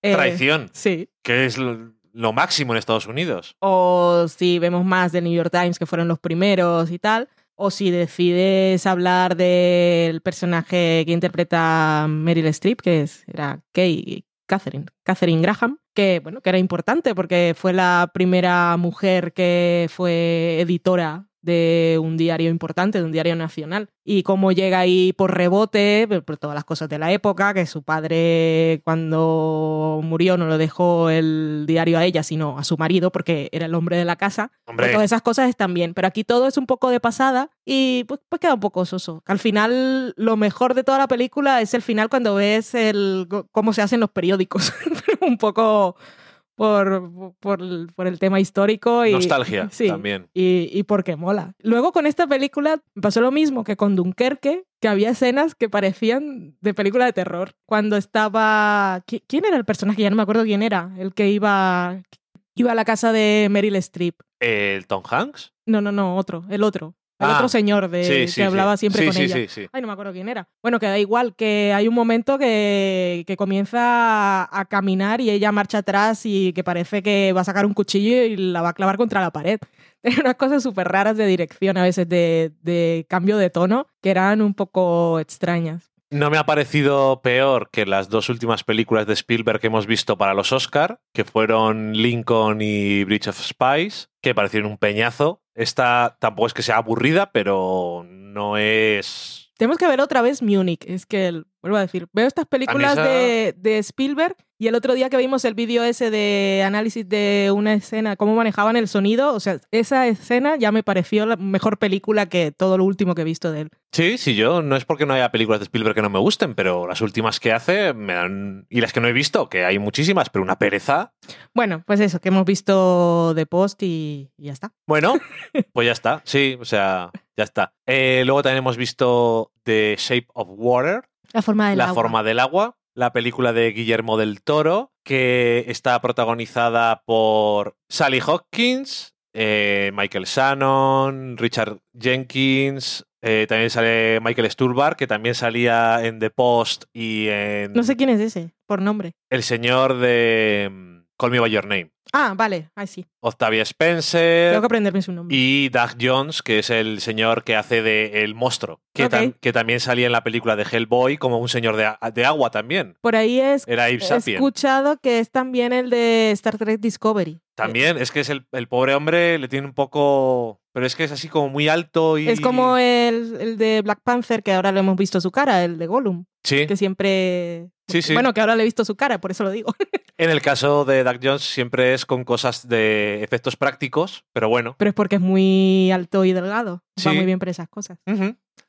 [SPEAKER 2] Eh,
[SPEAKER 1] Traición,
[SPEAKER 2] sí.
[SPEAKER 1] que es lo, lo máximo en Estados Unidos.
[SPEAKER 2] o si vemos más del New York Times, que fueron los primeros y tal, o si decides hablar del personaje que interpreta Meryl Streep, que es, era Kay, Catherine, Catherine Graham, que bueno, que era importante porque fue la primera mujer que fue editora de un diario importante, de un diario nacional. Y cómo llega ahí por rebote, por todas las cosas de la época, que su padre cuando murió no lo dejó el diario a ella, sino a su marido, porque era el hombre de la casa.
[SPEAKER 1] Hombre.
[SPEAKER 2] Todas esas cosas están bien, pero aquí todo es un poco de pasada y pues, pues queda un poco soso. Al final, lo mejor de toda la película es el final cuando ves el, cómo se hacen los periódicos. un poco por, por, por, el tema histórico y
[SPEAKER 1] nostalgia
[SPEAKER 2] sí,
[SPEAKER 1] también.
[SPEAKER 2] Y, y, porque mola. Luego con esta película pasó lo mismo que con Dunkerque, que había escenas que parecían de película de terror. Cuando estaba... ¿Quién era el personaje? Ya no me acuerdo quién era. El que iba, iba a la casa de Meryl Streep.
[SPEAKER 1] ¿El Tom Hanks?
[SPEAKER 2] No, no, no, otro. El otro. El
[SPEAKER 1] Ah,
[SPEAKER 2] otro señor de,
[SPEAKER 1] sí, sí,
[SPEAKER 2] que hablaba siempre
[SPEAKER 1] Sí,
[SPEAKER 2] con
[SPEAKER 1] sí,
[SPEAKER 2] ella.
[SPEAKER 1] sí, sí.
[SPEAKER 2] Ay, no me acuerdo quién era. Bueno, que da igual, que hay un momento que, que comienza a, a caminar y ella marcha atrás y que parece que va a sacar un cuchillo y la va a clavar contra la pared. Tiene unas cosas súper raras de dirección, a veces de, de cambio de tono, que eran un poco extrañas.
[SPEAKER 1] No me ha parecido peor que las dos últimas películas de Spielberg que hemos visto para los Oscar, que fueron Lincoln y Bridge of Spies, que parecieron un peñazo. Esta tampoco es que sea aburrida, pero no es...
[SPEAKER 2] Tenemos que ver otra vez Munich. Es que, el- vuelvo a decir, veo estas películas
[SPEAKER 1] esa-
[SPEAKER 2] de, de Spielberg y el otro día que vimos el vídeo ese de análisis de una escena, cómo manejaban el sonido, o sea, esa escena ya me pareció la mejor película que todo lo último que he visto de él.
[SPEAKER 1] Sí, sí, yo no es porque no haya películas de Spielberg que no me gusten, pero las últimas que hace me dan... Y las que no he visto, que hay muchísimas, pero una pereza.
[SPEAKER 2] Bueno, pues eso, que hemos visto de post y, y ya está.
[SPEAKER 1] Bueno, pues ya está, sí, o sea, ya está. Eh, luego también hemos visto The Shape of Water,
[SPEAKER 2] La forma del
[SPEAKER 1] La
[SPEAKER 2] agua.
[SPEAKER 1] forma del agua, la película de Guillermo del Toro, que está protagonizada por Sally Hawkins, eh, Michael Shannon, Richard Jenkins, eh, también sale Michael Sturbar, que también salía en The Post y en
[SPEAKER 2] No sé quién es ese, por nombre.
[SPEAKER 1] El señor de mm, Call Me By Your Name.
[SPEAKER 2] Ah, vale, ahí sí.
[SPEAKER 1] Octavia Spencer.
[SPEAKER 2] Tengo que aprenderme su nombre.
[SPEAKER 1] Y Doug Jones, que es el señor que hace de El Monstruo, que,
[SPEAKER 2] Ok.
[SPEAKER 1] tam- que también salía en la película de Hellboy como un señor de, de agua también.
[SPEAKER 2] Por ahí es,
[SPEAKER 1] Era
[SPEAKER 2] he escuchado que es también el de Star Trek Discovery.
[SPEAKER 1] También, es que es el, el pobre hombre, le tiene un poco... Pero es que es así como muy alto y...
[SPEAKER 2] Es como el, el de Black Panther, que ahora le hemos visto su cara, el de Gollum,
[SPEAKER 1] Sí,
[SPEAKER 2] que siempre...
[SPEAKER 1] Sí, sí.
[SPEAKER 2] Bueno, que ahora le he visto su cara, por eso lo digo.
[SPEAKER 1] en el caso de Doug Jones siempre es con cosas de efectos prácticos, pero bueno.
[SPEAKER 2] Pero es porque es muy alto y delgado. Va muy bien por esas cosas.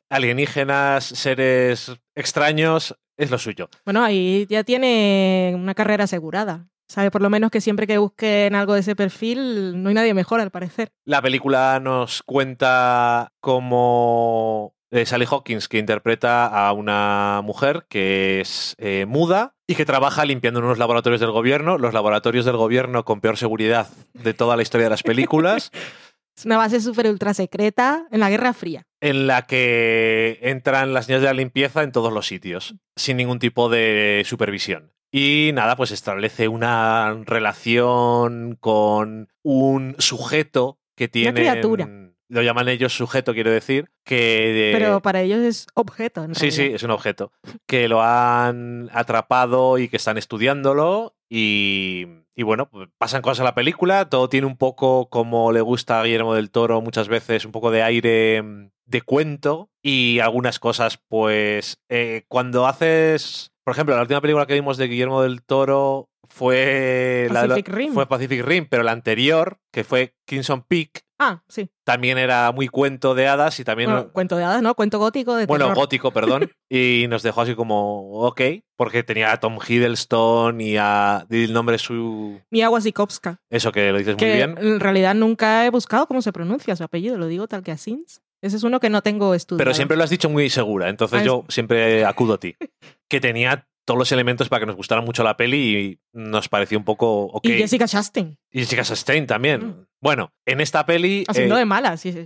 [SPEAKER 1] Alienígenas, seres extraños, es lo suyo.
[SPEAKER 2] Bueno, ahí ya tiene una carrera asegurada. Sabe por lo menos que siempre que busquen algo de ese perfil, no hay nadie mejor, al parecer.
[SPEAKER 1] La película nos cuenta cómo eh, Sally Hawkins, que interpreta a una mujer que es eh, muda y que trabaja limpiando en unos laboratorios del gobierno, los laboratorios del gobierno con peor seguridad de toda la historia de las películas,
[SPEAKER 2] Es una base súper ultra secreta en la Guerra Fría.
[SPEAKER 1] en la que entran las niñas de la limpieza en todos los sitios, sin ningún tipo de supervisión. Y nada, pues establece una relación con un sujeto que tiene.
[SPEAKER 2] criatura.
[SPEAKER 1] Lo llaman ellos sujeto, quiero decir, que...
[SPEAKER 2] Pero para ellos es objeto, en
[SPEAKER 1] Sí, sí, es un objeto. Que lo han atrapado y que están estudiándolo. Y, y bueno, pues pasan cosas en la película. Todo tiene un poco, como le gusta a Guillermo del Toro muchas veces, un poco de aire mm, de cuento. Y algunas cosas, pues, eh, cuando haces. Por ejemplo, la última película que vimos de Guillermo del Toro fue la
[SPEAKER 2] Pacific Rim.
[SPEAKER 1] fue Pacific Rim, pero la anterior, que fue Kingston Peak,
[SPEAKER 2] Ah, sí.
[SPEAKER 1] también era muy cuento de hadas y también
[SPEAKER 2] Bueno, cuento de hadas, ¿no? Cuento gótico de
[SPEAKER 1] bueno,
[SPEAKER 2] terror.
[SPEAKER 1] gótico, perdón. y nos dejó así como, ok, porque tenía a Tom Hiddleston y a. di el nombre su.
[SPEAKER 2] Mia Wasikowska.
[SPEAKER 1] Eso que lo dices muy bien.
[SPEAKER 2] en realidad nunca he buscado cómo se pronuncia su apellido, lo digo tal que Asins. Ese es uno que no tengo estudiado.
[SPEAKER 1] Pero siempre lo has dicho muy segura, entonces
[SPEAKER 2] Ah,
[SPEAKER 1] yo siempre acudo a ti. Que tenía todos los elementos para que nos gustara mucho la peli y nos pareció un poco ok.
[SPEAKER 2] Y Jessica Chastain,
[SPEAKER 1] Y Jessica Chastain también.
[SPEAKER 2] Mm.
[SPEAKER 1] Bueno, en esta peli.
[SPEAKER 2] haciendo
[SPEAKER 1] eh,
[SPEAKER 2] de mala. sí, sí.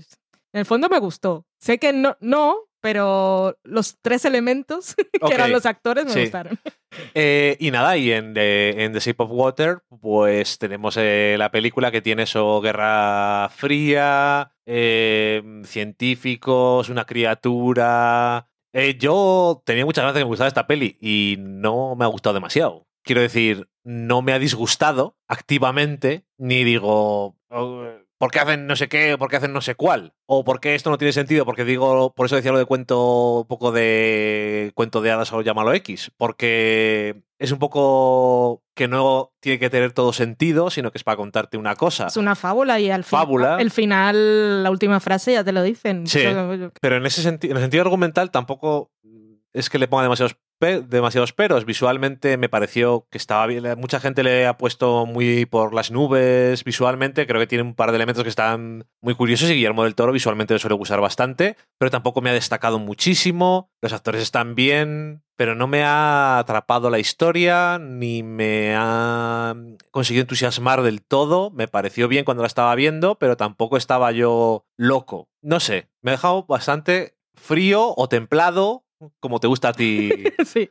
[SPEAKER 2] En el fondo me gustó. Sé que no, no, pero los tres elementos, que eran los actores, me
[SPEAKER 1] Sí.
[SPEAKER 2] gustaron.
[SPEAKER 1] Eh, y nada, y en The, en The Shape of Water, pues tenemos eh, la película que tiene eso, Guerra Fría, eh, científicos, una criatura. Eh, yo tenía muchas ganas de que me gustara esta peli y no me ha gustado demasiado. Quiero decir, no me ha disgustado activamente, ni digo, "Oh, ¿por qué hacen no sé qué? ¿Por qué hacen no sé cuál? O ¿por qué esto no tiene sentido? Porque digo, por eso decía lo de cuento, un poco de cuento de hadas o llámalo X. Porque es un poco que no tiene que tener todo sentido, sino que es para contarte una cosa.
[SPEAKER 2] Es una fábula y al final,
[SPEAKER 1] Fábula.
[SPEAKER 2] el final, la última frase ya te lo dicen.
[SPEAKER 1] Sí. Pero en ese sentido, en el sentido argumental tampoco es que le ponga demasiados, pe- demasiados peros. Visualmente me pareció que estaba bien. Mucha gente le ha puesto muy por las nubes visualmente. Creo que tiene un par de elementos que están muy curiosos y Guillermo del Toro visualmente lo suele usar bastante, pero tampoco me ha destacado muchísimo. Los actores están bien, pero no me ha atrapado la historia ni me ha conseguido entusiasmar del todo. Me pareció bien cuando la estaba viendo, pero tampoco estaba yo loco. No sé, me ha dejado bastante frío o templado, como te gusta a ti.
[SPEAKER 2] sí.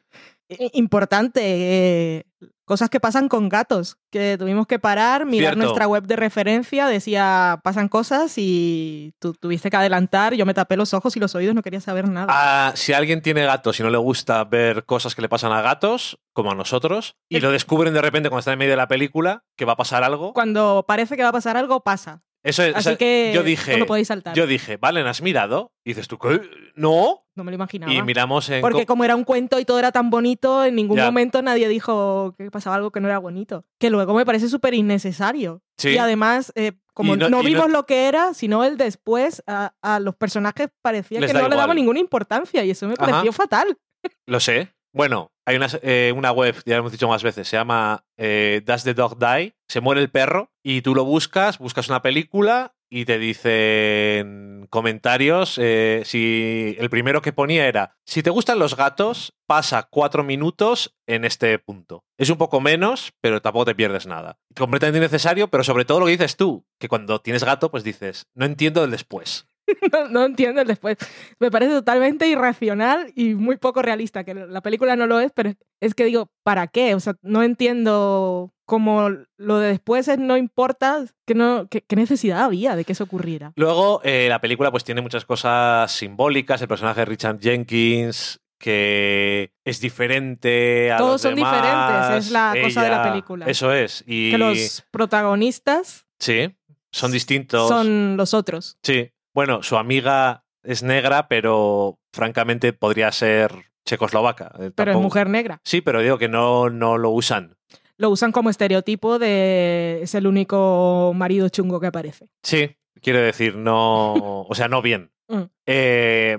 [SPEAKER 2] I- Importante, eh, cosas que pasan con gatos, que tuvimos que parar, mirar
[SPEAKER 1] Cierto.
[SPEAKER 2] nuestra web de referencia, decía pasan cosas y tú tuviste que adelantar, yo me tapé los ojos y los oídos, no quería saber nada.
[SPEAKER 1] Ah, si alguien tiene gatos y no le gusta ver cosas que le pasan a gatos, como a nosotros, y lo descubren de repente cuando están en medio de la película, que va a pasar algo,
[SPEAKER 2] Cuando parece que va a pasar algo, pasa.
[SPEAKER 1] eso es. o
[SPEAKER 2] Así
[SPEAKER 1] sea,
[SPEAKER 2] que
[SPEAKER 1] yo dije,
[SPEAKER 2] lo podéis saltar.
[SPEAKER 1] yo dije, Valen, ¿has mirado? Y dices tú, ¿qué? No.
[SPEAKER 2] No me lo imaginaba.
[SPEAKER 1] Y miramos en.
[SPEAKER 2] Porque
[SPEAKER 1] co-
[SPEAKER 2] como era un cuento y todo era tan bonito, en ningún
[SPEAKER 1] Ya.
[SPEAKER 2] momento nadie dijo que pasaba algo que no era bonito. Que luego me parece súper innecesario.
[SPEAKER 1] Sí.
[SPEAKER 2] Y además, eh, como
[SPEAKER 1] Y no-
[SPEAKER 2] no,
[SPEAKER 1] y no-
[SPEAKER 2] vimos lo que era, sino el después, a, a los personajes parecía
[SPEAKER 1] Les
[SPEAKER 2] que no le daba ninguna importancia y eso me
[SPEAKER 1] Ajá.
[SPEAKER 2] pareció fatal.
[SPEAKER 1] Lo sé. Bueno, hay una, eh, una web, ya lo hemos dicho más veces, se llama eh, Does the Dog Die? Se muere el perro y tú lo buscas, buscas una película y te dicen comentarios. eh, si el primero que ponía era, si te gustan los gatos, pasa cuatro minutos en este punto. Es un poco menos, pero tampoco te pierdes nada. Completamente innecesario, pero sobre todo lo que dices tú, que cuando tienes gato, pues dices, no entiendo el después.
[SPEAKER 2] no, no entiendo el después. Me parece totalmente irracional y muy poco realista, que la película no lo es, pero es que digo, ¿para qué? O sea, no entiendo cómo lo de después es no importa, que no, qué, necesidad había de que eso ocurriera.
[SPEAKER 1] Luego, eh, la película pues tiene muchas cosas simbólicas. El personaje de Richard Jenkins, que es diferente a
[SPEAKER 2] Todos
[SPEAKER 1] los
[SPEAKER 2] son
[SPEAKER 1] demás.
[SPEAKER 2] diferentes, es la cosa de la película.
[SPEAKER 1] Eso es. Y
[SPEAKER 2] Que los protagonistas
[SPEAKER 1] sí, son distintos.
[SPEAKER 2] son los otros.
[SPEAKER 1] Sí. Bueno, su amiga es negra, pero francamente podría ser checoslovaca. Eh,
[SPEAKER 2] Pero es mujer negra.
[SPEAKER 1] Sí, pero digo que no, no lo usan.
[SPEAKER 2] Lo usan como estereotipo de es el único marido chungo que aparece.
[SPEAKER 1] Sí, quiero decir, no. O sea, no bien.
[SPEAKER 2] Mm.
[SPEAKER 1] Eh,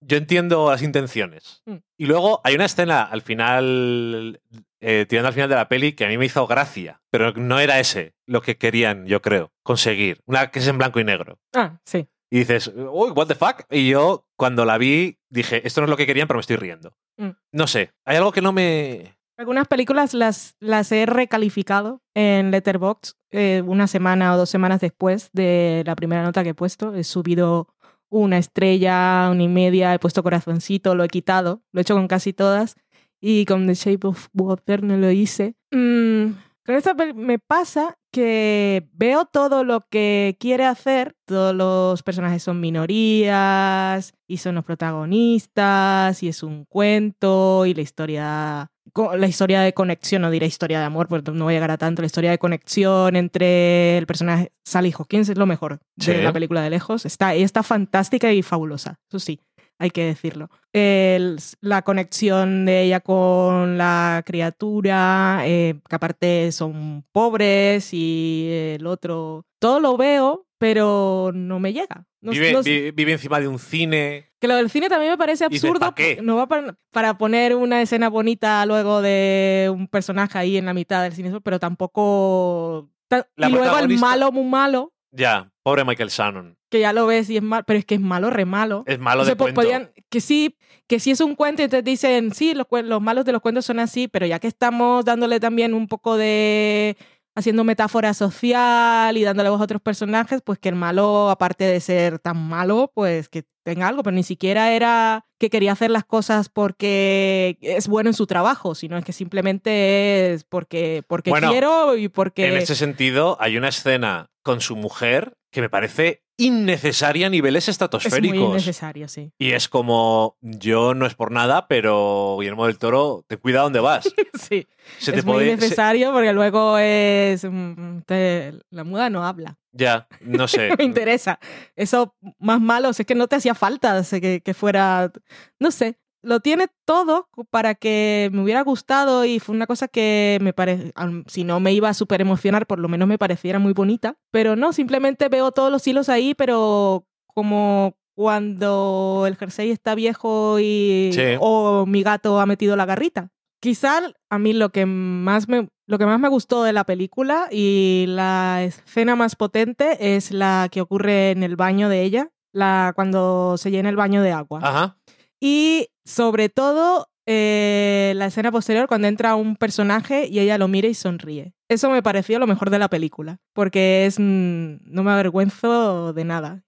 [SPEAKER 1] yo entiendo las intenciones.
[SPEAKER 2] Mm.
[SPEAKER 1] Y luego hay una escena al final, eh, tirando al final de la peli, que a mí me hizo gracia, pero no era ese lo que querían, yo creo, conseguir. Una que es en blanco y negro.
[SPEAKER 2] Ah, sí.
[SPEAKER 1] Y dices, uy, what the fuck? Y yo, cuando la vi, dije, esto no es lo que querían, pero me estoy riendo.
[SPEAKER 2] Mm.
[SPEAKER 1] No sé, hay algo que no me.
[SPEAKER 2] Algunas películas las, las he recalificado en Letterboxd eh, una semana o dos semanas después de la primera nota que he puesto. He subido una estrella, una y media, he puesto corazoncito, lo he quitado. Lo he hecho con casi todas. Y con The Shape of Water no lo hice. Mm, con esta me pasa que veo todo lo que quiere hacer. Todos los personajes son minorías y son los protagonistas y es un cuento y la historia la historia de conexión, no diré historia de amor, porque no voy a llegar a tanto, la historia de conexión entre el personaje Sally Hawkins es lo mejor de
[SPEAKER 1] Sí.
[SPEAKER 2] la película de lejos. Está, está fantástica y fabulosa, eso sí, hay que decirlo. El- la conexión de ella con la criatura, eh, que aparte son pobres y el otro, todo lo veo, pero no me llega. No-
[SPEAKER 1] vive,
[SPEAKER 2] no-
[SPEAKER 1] vi- vive encima de un cine.
[SPEAKER 2] que lo del cine también me parece absurdo.
[SPEAKER 1] ¿pa' qué?
[SPEAKER 2] No va para, para poner una escena bonita luego de un personaje ahí en la mitad del cine, pero tampoco. ta-
[SPEAKER 1] La
[SPEAKER 2] y luego el malo, muy malo,
[SPEAKER 1] Ya, pobre Michael Shannon.
[SPEAKER 2] Que ya lo ves y es malo, pero es que es malo, re malo.
[SPEAKER 1] Es malo
[SPEAKER 2] O sea,
[SPEAKER 1] de cuento.
[SPEAKER 2] podían- que sí, que sí es un cuento y entonces dicen, sí, los, malos de los cuentos son así, pero ya que estamos dándole también un poco de haciendo metáfora social y dándole voz a otros personajes, pues que el malo, aparte de ser tan malo, pues que tenga algo, pero ni siquiera era que quería hacer las cosas porque es bueno en su trabajo, sino es que simplemente es porque, porque
[SPEAKER 1] Bueno,
[SPEAKER 2] quiero y porque...
[SPEAKER 1] En ese sentido, hay una escena con su mujer que me parece innecesaria a niveles
[SPEAKER 2] es
[SPEAKER 1] estratosféricos.
[SPEAKER 2] muy innecesario, sí.
[SPEAKER 1] y es como, yo no es por nada, pero Guillermo del Toro, ten cuidado dónde vas.
[SPEAKER 2] sí.
[SPEAKER 1] Se te
[SPEAKER 2] es muy
[SPEAKER 1] puede- se-
[SPEAKER 2] necesario porque luego es... mm, te- la muda no habla.
[SPEAKER 1] ya, no sé.
[SPEAKER 2] me interesa. Eso más malo, es que no te hacía falta sé, que, que fuera, no sé, lo tiene todo para que me hubiera gustado y fue una cosa que me parece, si no me iba a súper emocionar, por lo menos me pareciera muy bonita, pero no, simplemente veo todos los hilos ahí, pero como cuando el jersey está viejo y
[SPEAKER 1] Sí.
[SPEAKER 2] o mi gato ha metido la garrita. Quizá a mí lo que más me lo que más me gustó de la película y la escena más potente es la que ocurre en el baño de ella, la cuando se llena el baño de agua.
[SPEAKER 1] Ajá.
[SPEAKER 2] Y sobre todo eh, la escena posterior cuando entra un personaje y ella lo mira y sonríe. Eso me pareció lo mejor de la película, porque es mm, no me avergüenzo de nada.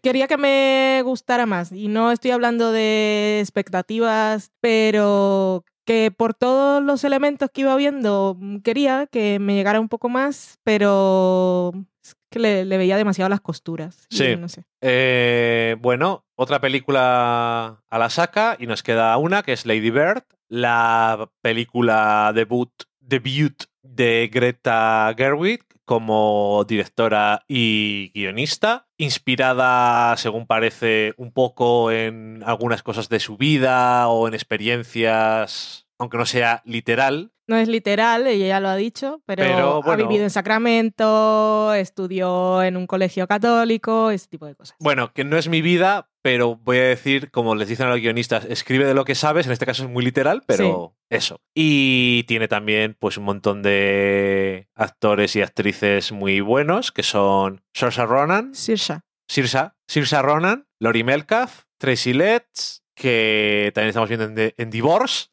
[SPEAKER 2] Quería que me gustara más y no estoy hablando de expectativas, pero que por todos los elementos que iba viendo mm, quería que me llegara un poco más, pero que le, le veía demasiado las costuras. y
[SPEAKER 1] Sí.
[SPEAKER 2] no sé.
[SPEAKER 1] Eh, bueno, otra película a la saca y nos queda una que es Lady Bird, la película debut, debut de Greta Gerwig como directora y guionista, inspirada, según parece, un poco en algunas cosas de su vida o en experiencias, aunque no sea literal.
[SPEAKER 2] No es literal, ella ya lo ha dicho, pero,
[SPEAKER 1] Pero,
[SPEAKER 2] ha vivido en Sacramento, estudió en un colegio católico, ese tipo de cosas.
[SPEAKER 1] Bueno, que no es mi vida, pero voy a decir, como les dicen a los guionistas, escribe de lo que sabes, en este caso es muy literal, pero eso. Y tiene también pues un montón de actores y actrices muy buenos, que son Saoirse Ronan,
[SPEAKER 2] Sirsha.
[SPEAKER 1] Saoirse, Saoirse Ronan, Lori Melcalf, Tracy Letts, que también estamos viendo en Divorce,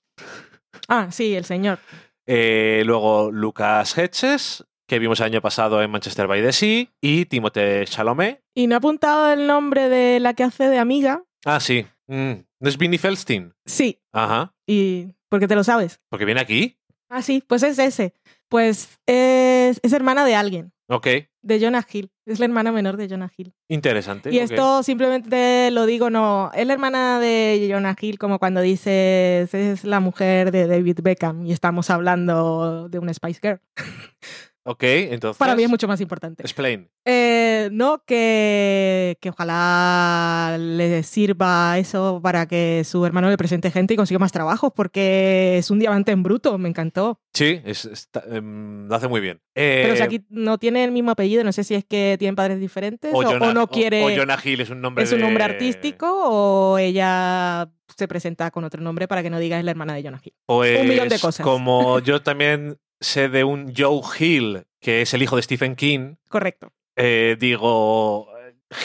[SPEAKER 2] Ah, sí, el señor.
[SPEAKER 1] eh, luego Lucas Hedges, que vimos el año pasado en Manchester by the Sea, y Timothée Chalamet.
[SPEAKER 2] Y no he apuntado el nombre de la que hace de amiga.
[SPEAKER 1] Ah, sí. Mm, ¿No es Vinnie Feldstein?
[SPEAKER 2] Sí,
[SPEAKER 1] Ajá.
[SPEAKER 2] y porque te lo sabes.
[SPEAKER 1] Porque viene aquí.
[SPEAKER 2] Ah, sí, pues es ese. Pues es, es hermana de alguien,
[SPEAKER 1] Ok.
[SPEAKER 2] de Jonah Hill. Es la hermana menor de Jonah Hill.
[SPEAKER 1] Interesante.
[SPEAKER 2] Y esto simplemente lo digo, no. Es la hermana de Jonah Hill, como cuando dices es la mujer de David Beckham y estamos hablando de una Spice Girl.
[SPEAKER 1] Ok, entonces.
[SPEAKER 2] Para mí es mucho más importante.
[SPEAKER 1] Explain.
[SPEAKER 2] Eh, no, que, que ojalá le sirva eso para que su hermano le presente gente y consiga más trabajos, porque es un diamante en bruto, me encantó.
[SPEAKER 1] Sí, es- está- em, lo hace muy bien. Eh,
[SPEAKER 2] Pero si aquí no tiene el mismo apellido, no sé si es que tienen padres diferentes o, o
[SPEAKER 1] Jonah-
[SPEAKER 2] no quiere.
[SPEAKER 1] O, Jonah Hill es un nombre.
[SPEAKER 2] es un nombre
[SPEAKER 1] de-
[SPEAKER 2] artístico o ella se presenta con otro nombre para que no diga es la hermana de Jonah Hill.
[SPEAKER 1] Pues,
[SPEAKER 2] un millón de cosas.
[SPEAKER 1] Como yo también sé de un Joe Hill, que es el hijo de Stephen King,
[SPEAKER 2] Correcto.
[SPEAKER 1] eh, digo.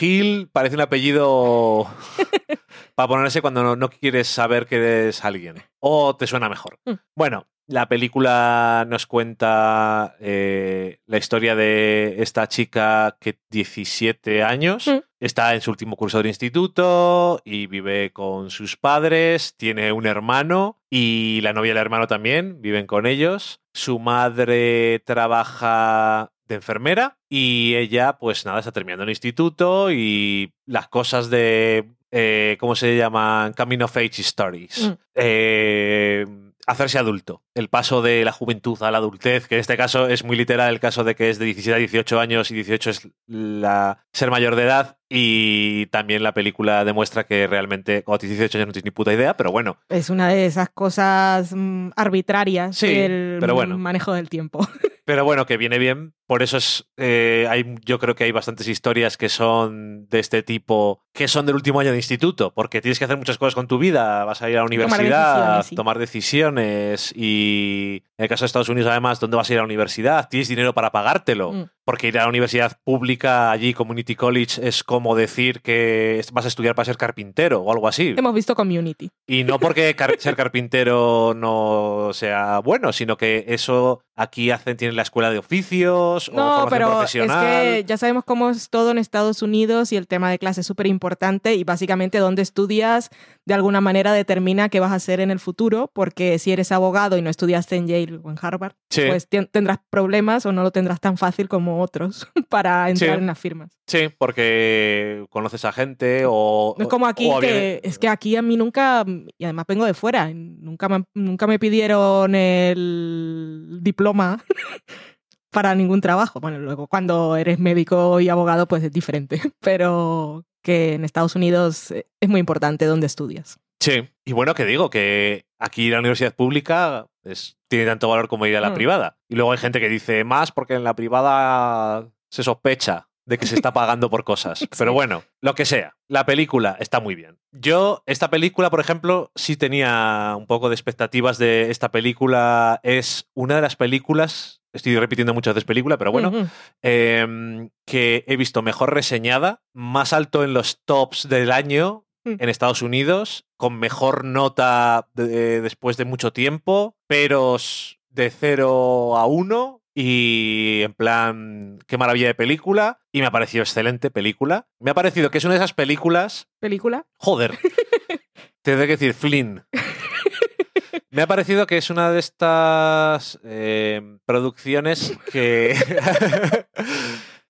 [SPEAKER 1] Hill parece un apellido para ponerse cuando no, no quieres saber que eres alguien. O te suena mejor.
[SPEAKER 2] Mm.
[SPEAKER 1] Bueno, la película nos cuenta eh, la historia de esta chica que 17 años
[SPEAKER 2] Mm.
[SPEAKER 1] está en su último curso del instituto y vive con sus padres, tiene un hermano y la novia y el hermano también viven con ellos. Su madre trabaja de enfermera y ella pues nada está terminando el instituto y las cosas de eh, ¿cómo se llaman? Coming of Age Stories.
[SPEAKER 2] Mm.
[SPEAKER 1] Eh, hacerse adulto. El paso de la juventud a la adultez, que en este caso es muy literal el caso de que es de 17 a 18 años y 18 es la ser mayor de edad y también la película demuestra que realmente cuando tienes 18 años no tienes ni puta idea, pero bueno,
[SPEAKER 2] Es una de esas cosas mm, arbitrarias
[SPEAKER 1] Sí,
[SPEAKER 2] del
[SPEAKER 1] pero bueno.
[SPEAKER 2] manejo del tiempo.
[SPEAKER 1] pero bueno, que viene bien por eso es, eh, hay, yo creo que hay bastantes historias que son de este tipo, que son del último año de instituto, porque tienes que hacer muchas cosas con tu vida, vas a ir a la universidad, tomar decisiones,
[SPEAKER 2] sí.
[SPEAKER 1] y en el caso de Estados Unidos además, ¿dónde vas a ir a la universidad? ¿Tienes dinero para pagártelo?
[SPEAKER 2] Mm.
[SPEAKER 1] Porque ir a la universidad pública, allí, Community College, es como decir que vas a estudiar para ser carpintero o algo así.
[SPEAKER 2] Hemos visto Community.
[SPEAKER 1] Y no porque car- ser carpintero no sea bueno, sino que eso aquí hacen, tienen la escuela de oficios o
[SPEAKER 2] No,
[SPEAKER 1] formación
[SPEAKER 2] pero es
[SPEAKER 1] profesional.
[SPEAKER 2] que ya sabemos cómo es todo en Estados Unidos y el tema de clase es súper importante y básicamente dónde estudias de alguna manera determina qué vas a hacer en el futuro, porque si eres abogado y no estudiaste en Yale o en Harvard,
[SPEAKER 1] Sí.
[SPEAKER 2] pues tendrás problemas o no lo tendrás tan fácil como otros para entrar
[SPEAKER 1] Sí.
[SPEAKER 2] en las firmas.
[SPEAKER 1] Sí, porque conoces a gente o...
[SPEAKER 2] No es como aquí, que es que aquí a mí nunca, y además vengo de fuera, nunca me, nunca me pidieron el diploma para ningún trabajo. Bueno, luego cuando eres médico y abogado pues es diferente, pero que en Estados Unidos eh, es muy importante dónde estudias.
[SPEAKER 1] Sí, y bueno, que digo, que aquí la universidad pública es- tiene tanto valor como ir a la
[SPEAKER 2] Mm.
[SPEAKER 1] privada. Y luego hay gente que dice más porque en la privada se sospecha de que se está pagando por cosas. Pero bueno, lo que sea, la película está muy bien. Yo, esta película, por ejemplo, sí tenía un poco de expectativas de esta película. Es una de las películas, estoy repitiendo muchas veces película, pero bueno, em, que he visto mejor reseñada, más alto en los tops del año
[SPEAKER 2] Mm.
[SPEAKER 1] en Estados Unidos, con mejor nota de- después de mucho tiempo, peros de 0 a 1 y en plan, qué maravilla de película. Y me ha parecido excelente película. Me ha parecido que es una de esas películas...
[SPEAKER 2] ¿Película?
[SPEAKER 1] Joder. Tendré que decir Flynn. Me ha parecido que es una de estas eh, producciones que,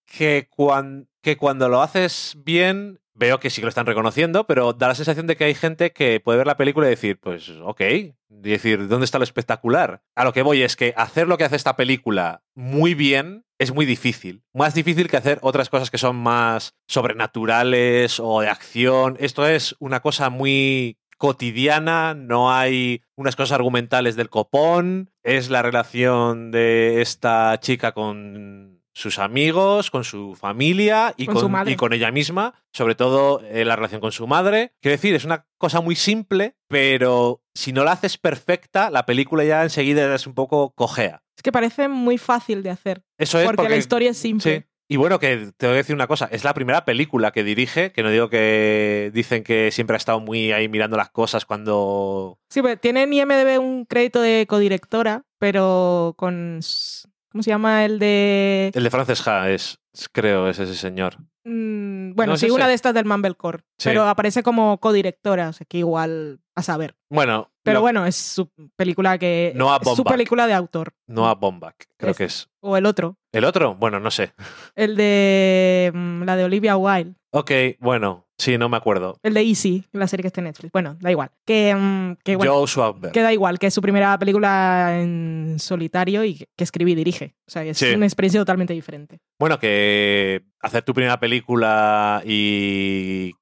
[SPEAKER 1] que, cuan- que cuando lo haces bien, veo que sí que lo están reconociendo, pero da la sensación de que hay gente que puede ver la película y decir, pues ok, y decir, ¿dónde está lo espectacular? A lo que voy es que hacer lo que hace esta película muy bien es muy difícil. Más difícil que hacer otras cosas que son más sobrenaturales o de acción. Esto es una cosa muy cotidiana, no hay unas cosas argumentales del copón, es la relación de esta chica con sus amigos, con su familia y
[SPEAKER 2] Con
[SPEAKER 1] con,
[SPEAKER 2] su
[SPEAKER 1] y con ella misma, sobre todo eh, la relación con su madre. Quiero decir, es una cosa muy simple, pero si no la haces perfecta, la película ya enseguida es un poco cojea.
[SPEAKER 2] Es que parece muy fácil de hacer,
[SPEAKER 1] Eso es
[SPEAKER 2] porque,
[SPEAKER 1] porque
[SPEAKER 2] la historia es simple.
[SPEAKER 1] Sí. Y bueno, que te voy a decir una cosa, es la primera película que dirige, que no digo que dicen que siempre ha estado muy ahí mirando las cosas cuando...
[SPEAKER 2] Sí, pues tiene en IMDB un crédito de codirectora, pero con... ¿Cómo se llama el de...?
[SPEAKER 1] El de Frances Ha es, creo, es ese señor.
[SPEAKER 2] Mm, bueno,
[SPEAKER 1] ¿No es
[SPEAKER 2] sí, una de estas del Mumblecore,
[SPEAKER 1] Sí.
[SPEAKER 2] pero aparece como codirectora, o sea que igual a saber.
[SPEAKER 1] Bueno,
[SPEAKER 2] Pero
[SPEAKER 1] lo-
[SPEAKER 2] bueno, es su película que...
[SPEAKER 1] Noah
[SPEAKER 2] es su película de autor.
[SPEAKER 1] Noah Baumbach, creo
[SPEAKER 2] Ese.
[SPEAKER 1] que es.
[SPEAKER 2] O el otro,
[SPEAKER 1] ¿El otro? Bueno, no sé.
[SPEAKER 2] el de... mm, la de Olivia Wilde.
[SPEAKER 1] Ok, bueno, sí, no me acuerdo.
[SPEAKER 2] El de Easy, la serie que está en Netflix. Bueno, da igual. Que, mm, que bueno,
[SPEAKER 1] Joe Swanberg.
[SPEAKER 2] que da igual, que es su primera película en solitario y que escribe y dirige. O sea, es
[SPEAKER 1] Sí.
[SPEAKER 2] una experiencia totalmente diferente.
[SPEAKER 1] Bueno, que hacer tu primera película y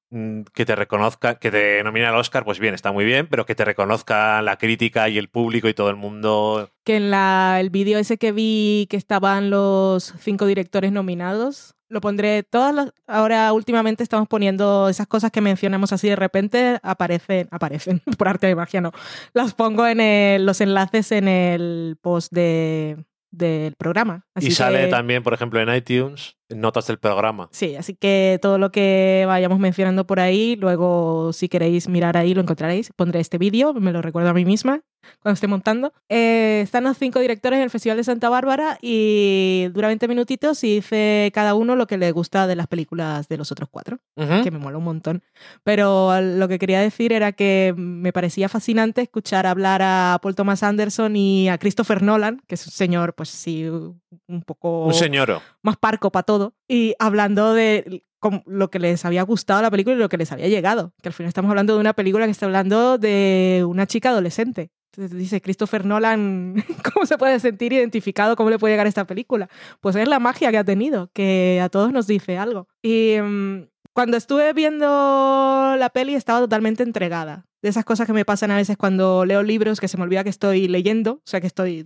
[SPEAKER 1] que te reconozca, que te nomine al Oscar, pues bien, está muy bien, pero que te reconozca la crítica y el público y todo el mundo.
[SPEAKER 2] Que en la, el vídeo ese que vi que estaban los cinco directores nominados, lo pondré todas las... Ahora últimamente estamos poniendo esas cosas que mencionamos así de repente, aparecen, aparecen, por arte de magia no. Las pongo en el- los enlaces en el post de, del programa. Así
[SPEAKER 1] y sale
[SPEAKER 2] que-
[SPEAKER 1] también, por ejemplo, en iTunes, notas del programa.
[SPEAKER 2] Sí, así que todo lo que vayamos mencionando por ahí, luego si queréis mirar ahí lo encontraréis. Pondré este vídeo, me lo recuerdo a mí misma cuando esté montando. Eh, están los cinco directores en el Festival de Santa Bárbara y dura 20 minutitos y dice cada uno lo que le gusta de las películas de los otros cuatro,
[SPEAKER 1] Ujú.
[SPEAKER 2] que me mola un montón. Pero lo que quería decir era que me parecía fascinante escuchar hablar a Paul Thomas Anderson y a Christopher Nolan, que es un señor, pues sí, un poco
[SPEAKER 1] Un señoro.
[SPEAKER 2] más parco para todo, y hablando de lo que les había gustado la película y lo que les había llegado. Que al final estamos hablando de una película que está hablando de una chica adolescente. Entonces dice Christopher Nolan, ¿cómo se puede sentir identificado? ¿Cómo le puede llegar esta película? Pues es la magia que ha tenido, que a todos nos dice algo. Y mm, cuando estuve viendo la peli estaba totalmente entregada. De esas cosas que me pasan a veces cuando leo libros que se me olvida que estoy leyendo, o sea que estoy,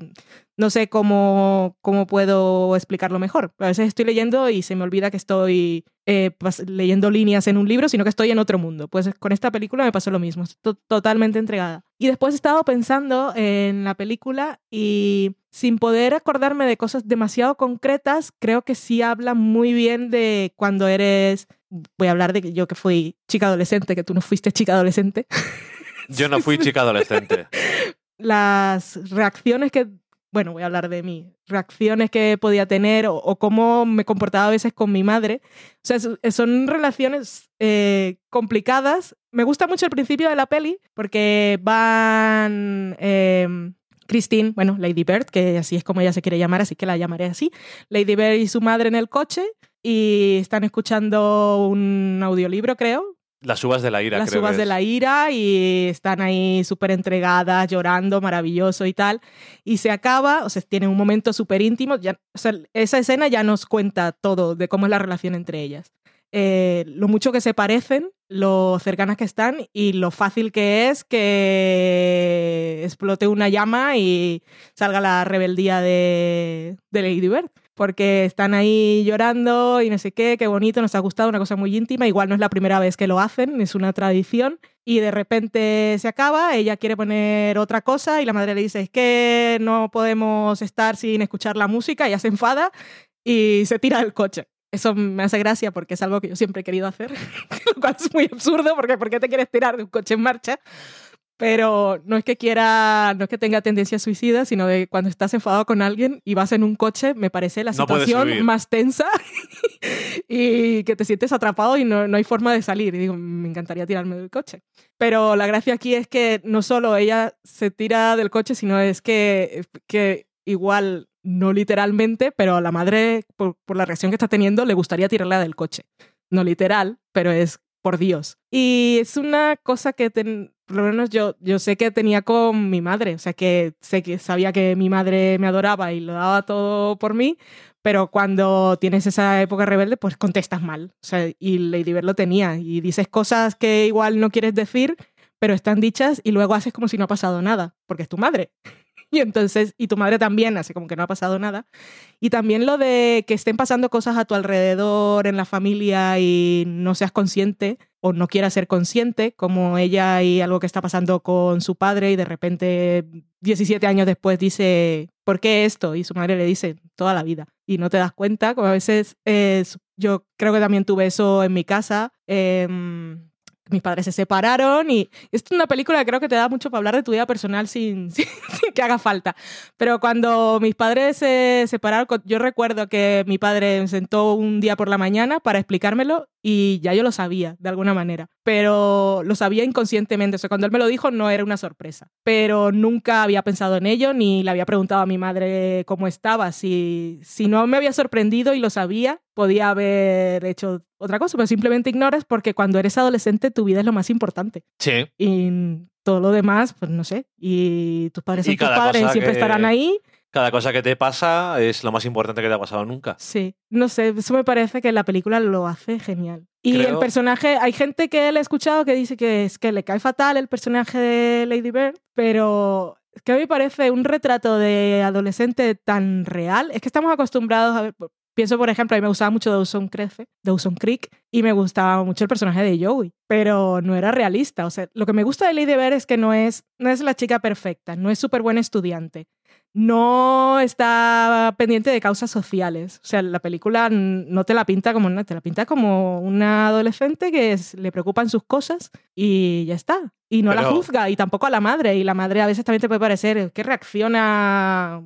[SPEAKER 2] no sé cómo, cómo puedo explicarlo mejor. A veces estoy leyendo y se me olvida que estoy eh, leyendo líneas en un libro, sino que estoy en otro mundo. Pues con esta película me pasó lo mismo, estoy totalmente entregada. Y después he estado pensando en la película y sin poder acordarme de cosas demasiado concretas, creo que sí habla muy bien de cuando eres voy a hablar de yo que fui chica adolescente, que tú no fuiste chica adolescente.
[SPEAKER 1] Yo no fui chica adolescente.
[SPEAKER 2] Las reacciones que, bueno, voy a hablar de mí, reacciones que podía tener o, cómo me comportaba a veces con mi madre. O sea, son relaciones eh, complicadas. Me gusta mucho el principio de la peli porque van... Em, Christine, bueno, Lady Bird, que así es como ella se quiere llamar, así que la llamaré así. Lady Bird y su madre en el coche y están escuchando un audiolibro, creo.
[SPEAKER 1] Las uvas de la ira.
[SPEAKER 2] Las uvas de la ira y están ahí súper entregadas, llorando, maravilloso y tal. Y se acaba, o sea, tiene un momento súper íntimo. Ya, o sea, esa escena ya nos cuenta todo de cómo es la relación entre ellas. Eh, lo mucho que se parecen, lo cercanas que están y lo fácil que es que explote una llama y salga la rebeldía de, de Lady Bird porque están ahí llorando y no sé qué, qué bonito, nos ha gustado, una cosa muy íntima, igual no es la primera vez que lo hacen, es una tradición, y de repente se acaba, ella quiere poner otra cosa y la madre le dice, es que no podemos estar sin escuchar la música, ella se enfada y se tira del coche. Eso me hace gracia porque es algo que yo siempre he querido hacer, lo cual es muy absurdo porque ¿por qué te quieres tirar de un coche en marcha? Pero no es que quiera, no es que tenga tendencia suicida, sino de cuando estás enfadado con alguien y vas en un coche, me parece la situación más tensa y que te sientes atrapado y no, no, hay forma de salir. Y digo, me encantaría tirarme del coche. Pero la gracia aquí es que no solo ella se tira del coche, sino es que, que igual, no literalmente, pero a la madre, por, por la reacción que está teniendo, le gustaría tirarla del coche. No literal, pero es por Dios. Y es una cosa que por lo menos yo, yo sé que tenía con mi madre, o sea que sé que sabía que mi madre me adoraba y lo daba todo por mí, pero cuando tienes esa época rebelde, pues contestas mal. O sea, y Lady Bird lo tenía y dices cosas que igual no quieres decir, pero están dichas y luego haces como si no ha pasado nada, porque es tu madre. Y entonces, y tu madre también hace como que no ha pasado nada. Y también lo de que estén pasando cosas a tu alrededor en la familia y no seas consciente o no quieras ser consciente, como ella y algo que está pasando con su padre y de repente 17 años después dice, ¿por qué esto? Y su madre le dice, toda la vida. Y no te das cuenta, como a veces yo creo que también tuve eso en mi casa. Eh, mis padres se separaron y es una película que creo que te da mucho para hablar de tu vida personal sin, que haga falta. Pero cuando mis padres se separaron, yo recuerdo que mi padre sentó un día por la mañana para explicármelo y ya yo lo sabía de alguna manera, pero lo sabía inconscientemente. O sea, cuando él me lo dijo no era una sorpresa, pero nunca había pensado en ello ni le había preguntado a mi madre cómo estaba. Si, si no me había sorprendido y lo sabía, podía haber hecho otra cosa, pero simplemente ignoras porque cuando eres adolescente tu vida es lo más importante.
[SPEAKER 1] Sí.
[SPEAKER 2] Y todo lo demás, pues no sé. Y tus padres son tus padres, siempre estarán ahí.
[SPEAKER 1] Cada cosa que te pasa es lo más importante que te ha pasado nunca.
[SPEAKER 2] Sí, no sé, eso me parece que la película lo hace genial. Y el personaje, hay gente que le he escuchado que dice que es que le cae fatal el personaje de Lady Bird, pero es que a mí me parece un retrato de adolescente tan real. Es que estamos acostumbrados a ver, Pienso, por ejemplo, a mí me gustaba mucho Dawson, Crefe, Dawson Creek y me gustaba mucho el personaje de Joey, pero no era realista. O sea, lo que me gusta de Lady Bird es que no es, no es la chica perfecta, no es súper buena estudiante, no está pendiente de causas sociales. O sea, la película no te la pinta como una, te la pinta como una adolescente que le preocupan sus cosas y ya está. Y no la juzga, y tampoco a la madre. Y la madre a veces también te puede parecer que reacciona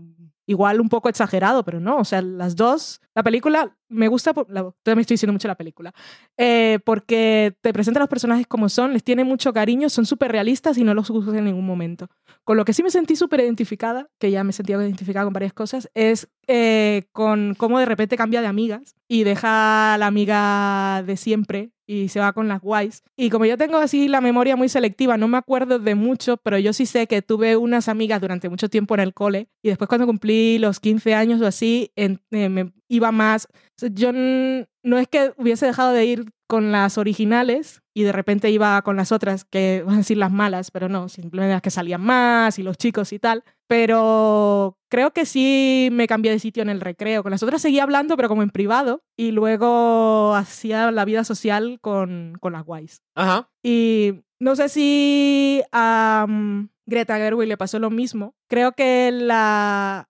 [SPEAKER 2] igual un poco exagerado, pero no, o sea, las dos, la película me gusta, la, me estoy diciendo mucho la película, eh, porque te presenta a los personajes como son, les tiene mucho cariño, son súper realistas y no los juzgas en ningún momento. Con lo que sí me sentí súper identificada, que ya me sentía identificada con varias cosas, es eh, con cómo de repente cambia de amigas y deja a la amiga de siempre y se va con las guays. Y como yo tengo así la memoria muy selectiva, no me acuerdo de mucho, pero yo sí sé que tuve unas amigas durante mucho tiempo en el cole y después cuando cumplí los 15 años o así, eh, me iba más... Yo no es que hubiese dejado de ir con las originales y de repente iba con las otras, que van a decir las malas, pero no, simplemente las que salían más y los chicos y tal. Pero creo que sí me cambié de sitio en el recreo. Con las otras seguía hablando, pero como en privado. Y luego hacía la vida social con, con las guays.
[SPEAKER 1] Ajá.
[SPEAKER 2] Y no sé si mm, Greta Gerwig le pasó lo mismo. Creo que la,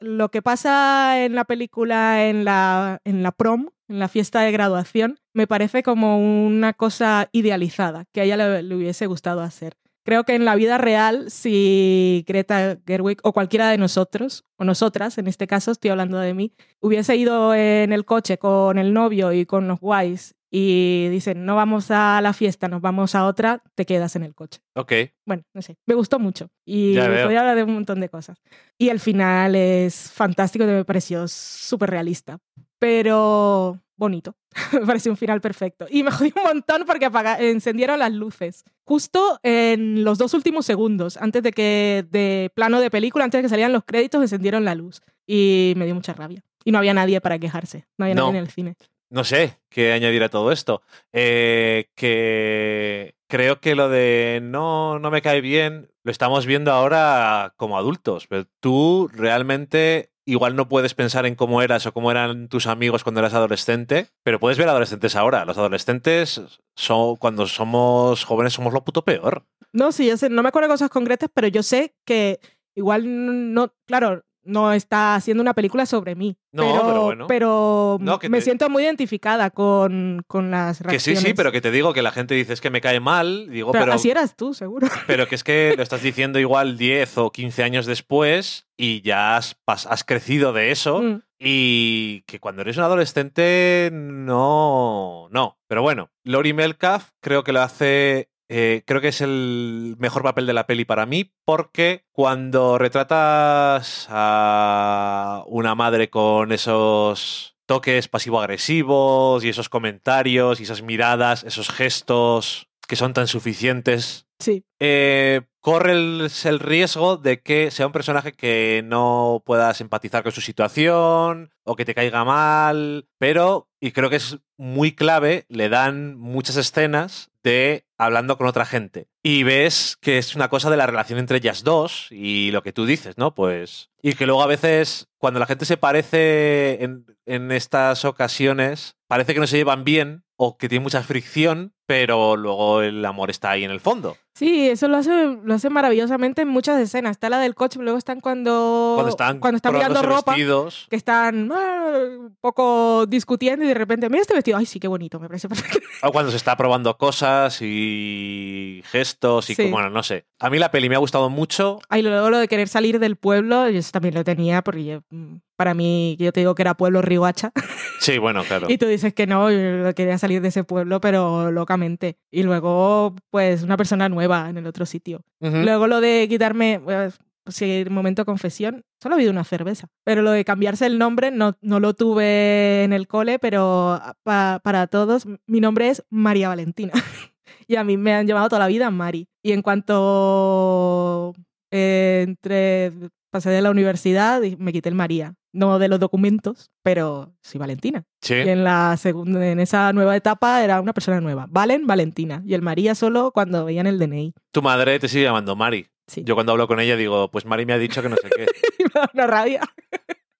[SPEAKER 2] lo que pasa en la película, en la, en la prom, en la fiesta de graduación, me parece como una cosa idealizada, que a ella le, le hubiese gustado hacer. Creo que en la vida real, si Greta Gerwig o cualquiera de nosotros, o nosotras, en este caso estoy hablando de mí, hubiese ido en el coche con el novio y con los guays y dicen, no vamos a la fiesta, nos vamos a otra, te quedas en el coche.
[SPEAKER 1] Ok.
[SPEAKER 2] Bueno, no sé, me gustó mucho y podía hablar de un montón de cosas. Y el final es fantástico, me pareció súper realista, pero bonito. me pareció un final perfecto. Y me jodí un montón porque apaga- encendieron las luces. Justo en los dos últimos segundos, antes de que, de plano de película, antes de que salieran los créditos, encendieron la luz. Y me dio mucha rabia. Y no había nadie para quejarse. No había
[SPEAKER 1] No.
[SPEAKER 2] nadie en el cine.
[SPEAKER 1] No sé qué añadir a todo esto. Eh, que creo que lo de no, no me cae bien lo estamos viendo ahora como adultos. Pero tú realmente igual no puedes pensar en cómo eras o cómo eran tus amigos cuando eras adolescente, pero puedes ver adolescentes ahora. Los adolescentes son, cuando somos jóvenes somos lo puto peor.
[SPEAKER 2] No, sí, yo sé, no me acuerdo de cosas concretas, pero yo sé que igual no, claro, no está haciendo una película sobre mí.
[SPEAKER 1] No,
[SPEAKER 2] pero,
[SPEAKER 1] pero bueno.
[SPEAKER 2] pero
[SPEAKER 1] No,
[SPEAKER 2] me
[SPEAKER 1] te-
[SPEAKER 2] siento muy identificada con, con las
[SPEAKER 1] Que sí,
[SPEAKER 2] reacciones.
[SPEAKER 1] sí, pero que te digo que la gente dice es que me cae mal. Digo,
[SPEAKER 2] Pero
[SPEAKER 1] pero,
[SPEAKER 2] así eras tú, seguro.
[SPEAKER 1] pero que es que lo estás diciendo igual 10 o 15 años después y ya has, has crecido de eso.
[SPEAKER 2] Mm.
[SPEAKER 1] Y que cuando eres un adolescente, no. No. Pero bueno, Lori Melcalf creo que lo hace. Eh, creo que es el mejor papel de la peli para mí, porque cuando retratas a una madre con esos toques pasivo-agresivos y esos comentarios y esas miradas, esos gestos que son tan suficientes
[SPEAKER 2] Sí,
[SPEAKER 1] eh, corre el, el riesgo de que sea un personaje que no puedas empatizar con su situación o que te caiga mal, pero, y creo que es muy clave, le dan muchas escenas de hablando con otra gente. Y ves que es una cosa de la relación entre ellas dos y lo que tú dices, ¿no? Pues... Y que luego a veces, cuando la gente se parece en, en estas ocasiones, parece que no se llevan bien o que tiene mucha fricción, pero luego el amor está ahí en el fondo.
[SPEAKER 2] sí, eso lo hace, lo hace maravillosamente en muchas escenas. Está la del coche, luego están cuando,
[SPEAKER 1] Cuando están,
[SPEAKER 2] cuando están mirando ropa.
[SPEAKER 1] vestidos.
[SPEAKER 2] Que están ah, un poco discutiendo y de repente, mira este vestido, ay sí, qué bonito, me parece perfecto.
[SPEAKER 1] O cuando se está probando cosas y gestos y
[SPEAKER 2] Sí.
[SPEAKER 1] como, bueno, no sé. A mí la peli me ha gustado mucho.
[SPEAKER 2] Ay, luego lo de querer salir del pueblo, yo eso también lo tenía, porque yo, mm, para mí, yo te digo que era pueblo Riohacha,
[SPEAKER 1] Sí, bueno, claro.
[SPEAKER 2] y tú dices que no, yo quería salir de ese pueblo, pero locamente. Y luego, pues, una persona nueva en el otro sitio. Luego lo de quitarme, pues, sí, momento confesión, solo he habido una cerveza. Pero lo de cambiarse el nombre no, no lo tuve en el cole, pero pa- para todos, mi nombre es María Valentina. y a mí me han llamado toda la vida Mari. Y en cuanto eh, entre, pasé de la universidad, y me quité el María. No de los documentos, pero soy Valentina.
[SPEAKER 1] Sí.
[SPEAKER 2] Y en la segunda, en esa nueva etapa era una persona nueva. Valen, Valentina. Y el María solo cuando veían el DNI.
[SPEAKER 1] Tu madre te sigue llamando Mari.
[SPEAKER 2] Sí.
[SPEAKER 1] Yo cuando hablo con ella digo, pues Mari me ha dicho que no sé qué.
[SPEAKER 2] me da una rabia.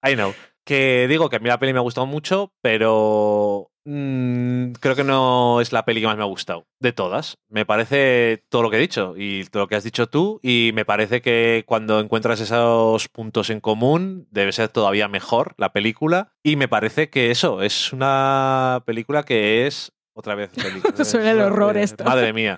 [SPEAKER 1] I know. Que digo que a mí la peli me ha gustado mucho, pero creo que no es la peli que más me ha gustado. De todas. Me parece todo lo que he dicho y todo lo que has dicho tú. Y me parece que cuando encuentras esos puntos en común, debe ser todavía mejor la película. Y me parece que eso, es una película que es. Otra vez. película.
[SPEAKER 2] Suena el horror esto.
[SPEAKER 1] Madre mía.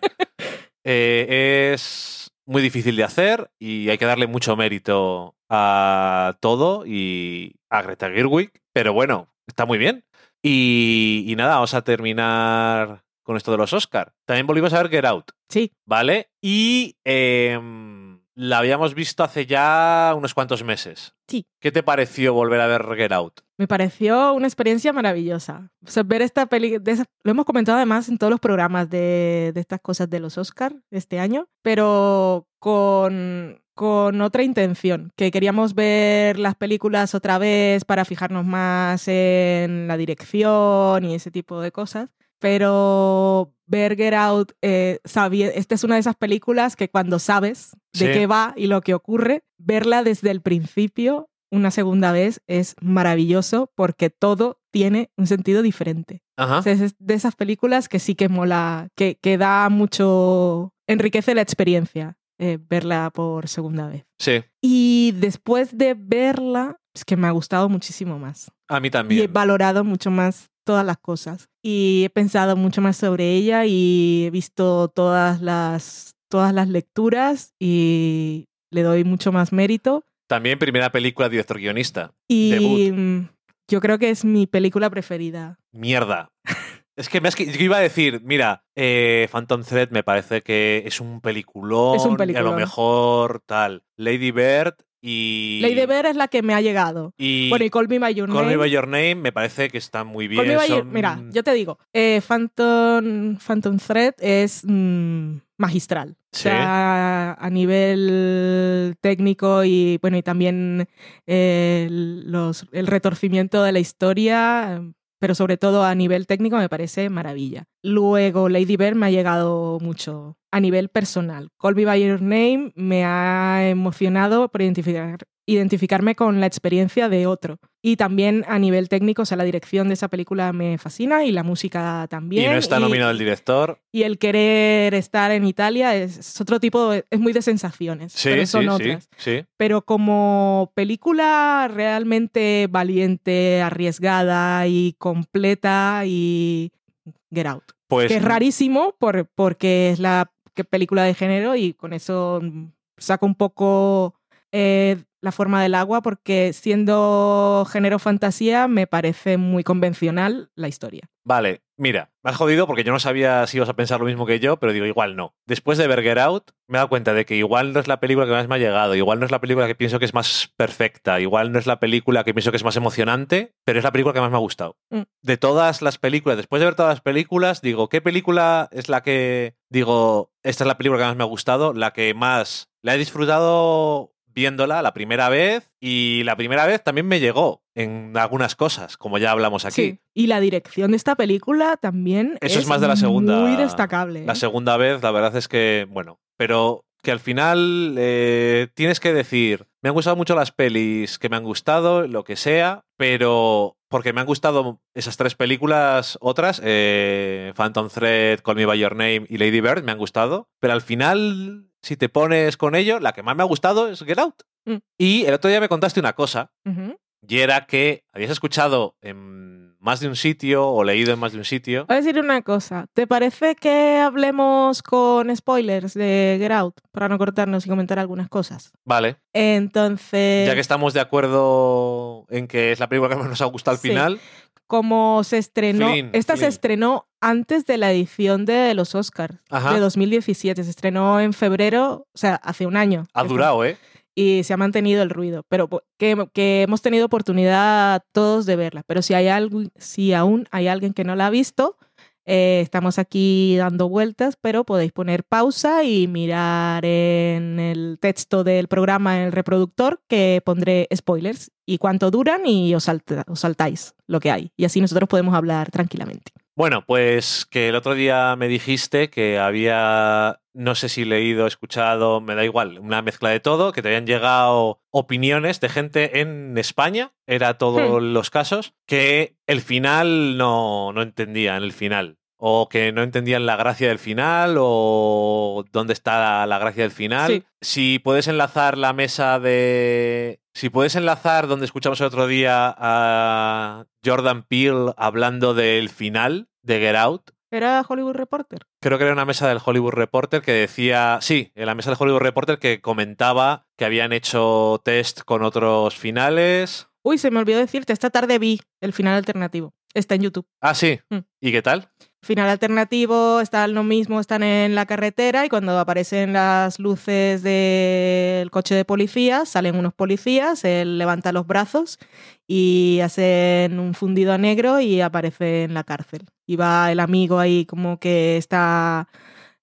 [SPEAKER 1] Eh, es muy difícil de hacer y hay que darle mucho mérito a todo y a Greta Gerwig, pero bueno, está muy bien. Y, y nada, vamos a terminar con esto de los Oscar. También volvimos a ver Get Out,
[SPEAKER 2] Sí,
[SPEAKER 1] ¿vale? Y em, la habíamos visto hace ya unos cuantos meses.
[SPEAKER 2] Sí.
[SPEAKER 1] ¿Qué te pareció volver a ver Get Out?
[SPEAKER 2] me pareció una experiencia maravillosa. O sea, ver esta peli, de esa- lo hemos comentado además en todos los programas de, de estas cosas de los Oscar de este año, pero con, con otra intención, que queríamos ver las películas otra vez para fijarnos más en la dirección y ese tipo de cosas. Pero ver Get Out, eh, sabía, esta es una de esas películas que cuando sabes de
[SPEAKER 1] Sí.
[SPEAKER 2] qué va y lo que ocurre, verla desde el principio una segunda vez es maravilloso porque todo tiene un sentido diferente.
[SPEAKER 1] Ajá.
[SPEAKER 2] O sea, es de esas películas que sí que mola, que, que da mucho, enriquece la experiencia eh, verla por segunda vez.
[SPEAKER 1] Sí,
[SPEAKER 2] Y después de verla, es que me ha gustado muchísimo más.
[SPEAKER 1] a mí
[SPEAKER 2] Y he
[SPEAKER 1] también.
[SPEAKER 2] valorado mucho más todas las cosas. Y he pensado mucho más sobre ella y he visto todas las, todas las lecturas y le doy mucho más mérito.
[SPEAKER 1] También primera película director guionista.
[SPEAKER 2] Y
[SPEAKER 1] Debut.
[SPEAKER 2] mm, yo creo que es mi película preferida.
[SPEAKER 1] Mierda. Es que me has que- yo iba a decir, mira, eh, Phantom Thread me parece que es un peliculón.
[SPEAKER 2] Es un
[SPEAKER 1] y a lo
[SPEAKER 2] peliculón.
[SPEAKER 1] mejor tal. Lady Bird y.
[SPEAKER 2] Lady Bird es la que me ha llegado.
[SPEAKER 1] Y
[SPEAKER 2] bueno, y Call Me By Your
[SPEAKER 1] Call Me
[SPEAKER 2] Name.
[SPEAKER 1] By Your Name me parece que está muy bien.
[SPEAKER 2] Your- Mira, yo te digo, eh, Phantom, Phantom Thread es mm, magistral. O
[SPEAKER 1] Sí.
[SPEAKER 2] sea, a nivel técnico y bueno, y también eh, los, el retorcimiento de la historia, pero sobre todo a nivel técnico me parece maravilla. Luego, Lady Bird me ha llegado mucho a nivel personal. Call Me By Your Name me ha emocionado por identificar, identificarme con la experiencia de otro. Y también a nivel técnico, o sea, la dirección de esa película me fascina y la música también.
[SPEAKER 1] Y no está nominado el director.
[SPEAKER 2] y el querer estar en Italia es, es otro tipo, de- es muy de sensaciones,
[SPEAKER 1] Sí,
[SPEAKER 2] pero son
[SPEAKER 1] sí,
[SPEAKER 2] otras.
[SPEAKER 1] sí, sí.
[SPEAKER 2] Pero como película realmente valiente, arriesgada y completa y Get Out.
[SPEAKER 1] Pues
[SPEAKER 2] que es rarísimo por, porque es la película de género y con eso saco un poco eh, la forma del agua porque siendo género fantasía me parece muy convencional la historia.
[SPEAKER 1] Vale, mira, me has jodido porque yo no sabía si ibas a pensar lo mismo que yo, pero digo, igual no. Después de ver Get Out, me he dado cuenta de que igual no es la película que más me ha llegado, igual no es la película que pienso que es más perfecta, igual no es la película que pienso que es más emocionante, pero es la película que más me ha gustado.
[SPEAKER 2] Mm.
[SPEAKER 1] De todas las películas, después de ver todas las películas, digo, ¿qué película es la que digo, esta es la película que más me ha gustado, la que más la he disfrutado viéndola la primera vez y la primera vez también me llegó en algunas cosas, como ya hablamos aquí.
[SPEAKER 2] Sí. Y la dirección de esta película también
[SPEAKER 1] Eso es más de la segunda-
[SPEAKER 2] Muy destacable. ¿eh?
[SPEAKER 1] La segunda vez, la verdad es que, bueno, pero que al final eh, tienes que decir, me han gustado mucho las pelis que me han gustado, lo que sea, pero porque me han gustado esas tres películas, otras, eh, Phantom Thread, Call Me By Your Name y Lady Bird, me han gustado, pero al final, si te pones con ello, la que más me ha gustado es Get Out.
[SPEAKER 2] Mm.
[SPEAKER 1] Y el otro día me contaste una cosa, y era que habías escuchado en más de un sitio o leído en más de un sitio.
[SPEAKER 2] Voy a decir una cosa. ¿Te parece que hablemos con spoilers de Get Out para no cortarnos y comentar algunas cosas?
[SPEAKER 1] Vale.
[SPEAKER 2] Entonces,
[SPEAKER 1] Ya que estamos de acuerdo en que es la película que más nos ha gustado al
[SPEAKER 2] Sí.
[SPEAKER 1] final,
[SPEAKER 2] como se estrenó,
[SPEAKER 1] Flynn,
[SPEAKER 2] esta se estrenó antes de la edición de los Oscars
[SPEAKER 1] Ajá.
[SPEAKER 2] de 2017. Se estrenó en febrero, o sea, hace un año.
[SPEAKER 1] ha durado, ¿eh?
[SPEAKER 2] y se ha mantenido el ruido, pero que, que hemos tenido oportunidad todos de verla. Pero si hay algo, si aún hay alguien que no la ha visto, eh, estamos aquí dando vueltas, pero podéis poner pausa y mirar en el texto del programa en el reproductor que pondré spoilers y cuánto duran y os, saltáis lo que hay. Y así nosotros podemos hablar tranquilamente.
[SPEAKER 1] Bueno, pues que el otro día me dijiste que había, no sé si leído, escuchado, me da igual, una mezcla de todo, que te habían llegado opiniones de gente en España, era todos los casos, que el final no, no entendían el final. O que no entendían la gracia del final, o dónde está la, la gracia del final.
[SPEAKER 2] Sí.
[SPEAKER 1] Si puedes enlazar la mesa de. Si puedes enlazar donde escuchamos el otro día a Jordan Peele hablando del final de Get Out.
[SPEAKER 2] ¿Era Hollywood Reporter?
[SPEAKER 1] Creo que era una mesa del Hollywood Reporter que decía, sí, en la mesa del Hollywood Reporter que comentaba que habían hecho test con otros finales.
[SPEAKER 2] Uy, se me olvidó decirte, esta tarde vi el final alternativo. Está en YouTube.
[SPEAKER 1] Ah, sí.
[SPEAKER 2] Mm.
[SPEAKER 1] ¿Y qué tal?
[SPEAKER 2] Final alternativo, están lo mismo, están en la carretera y cuando aparecen las luces del coche de policía, salen unos policías, él levanta los brazos y hacen un fundido a negro y aparece en la cárcel. Y va el amigo ahí como que está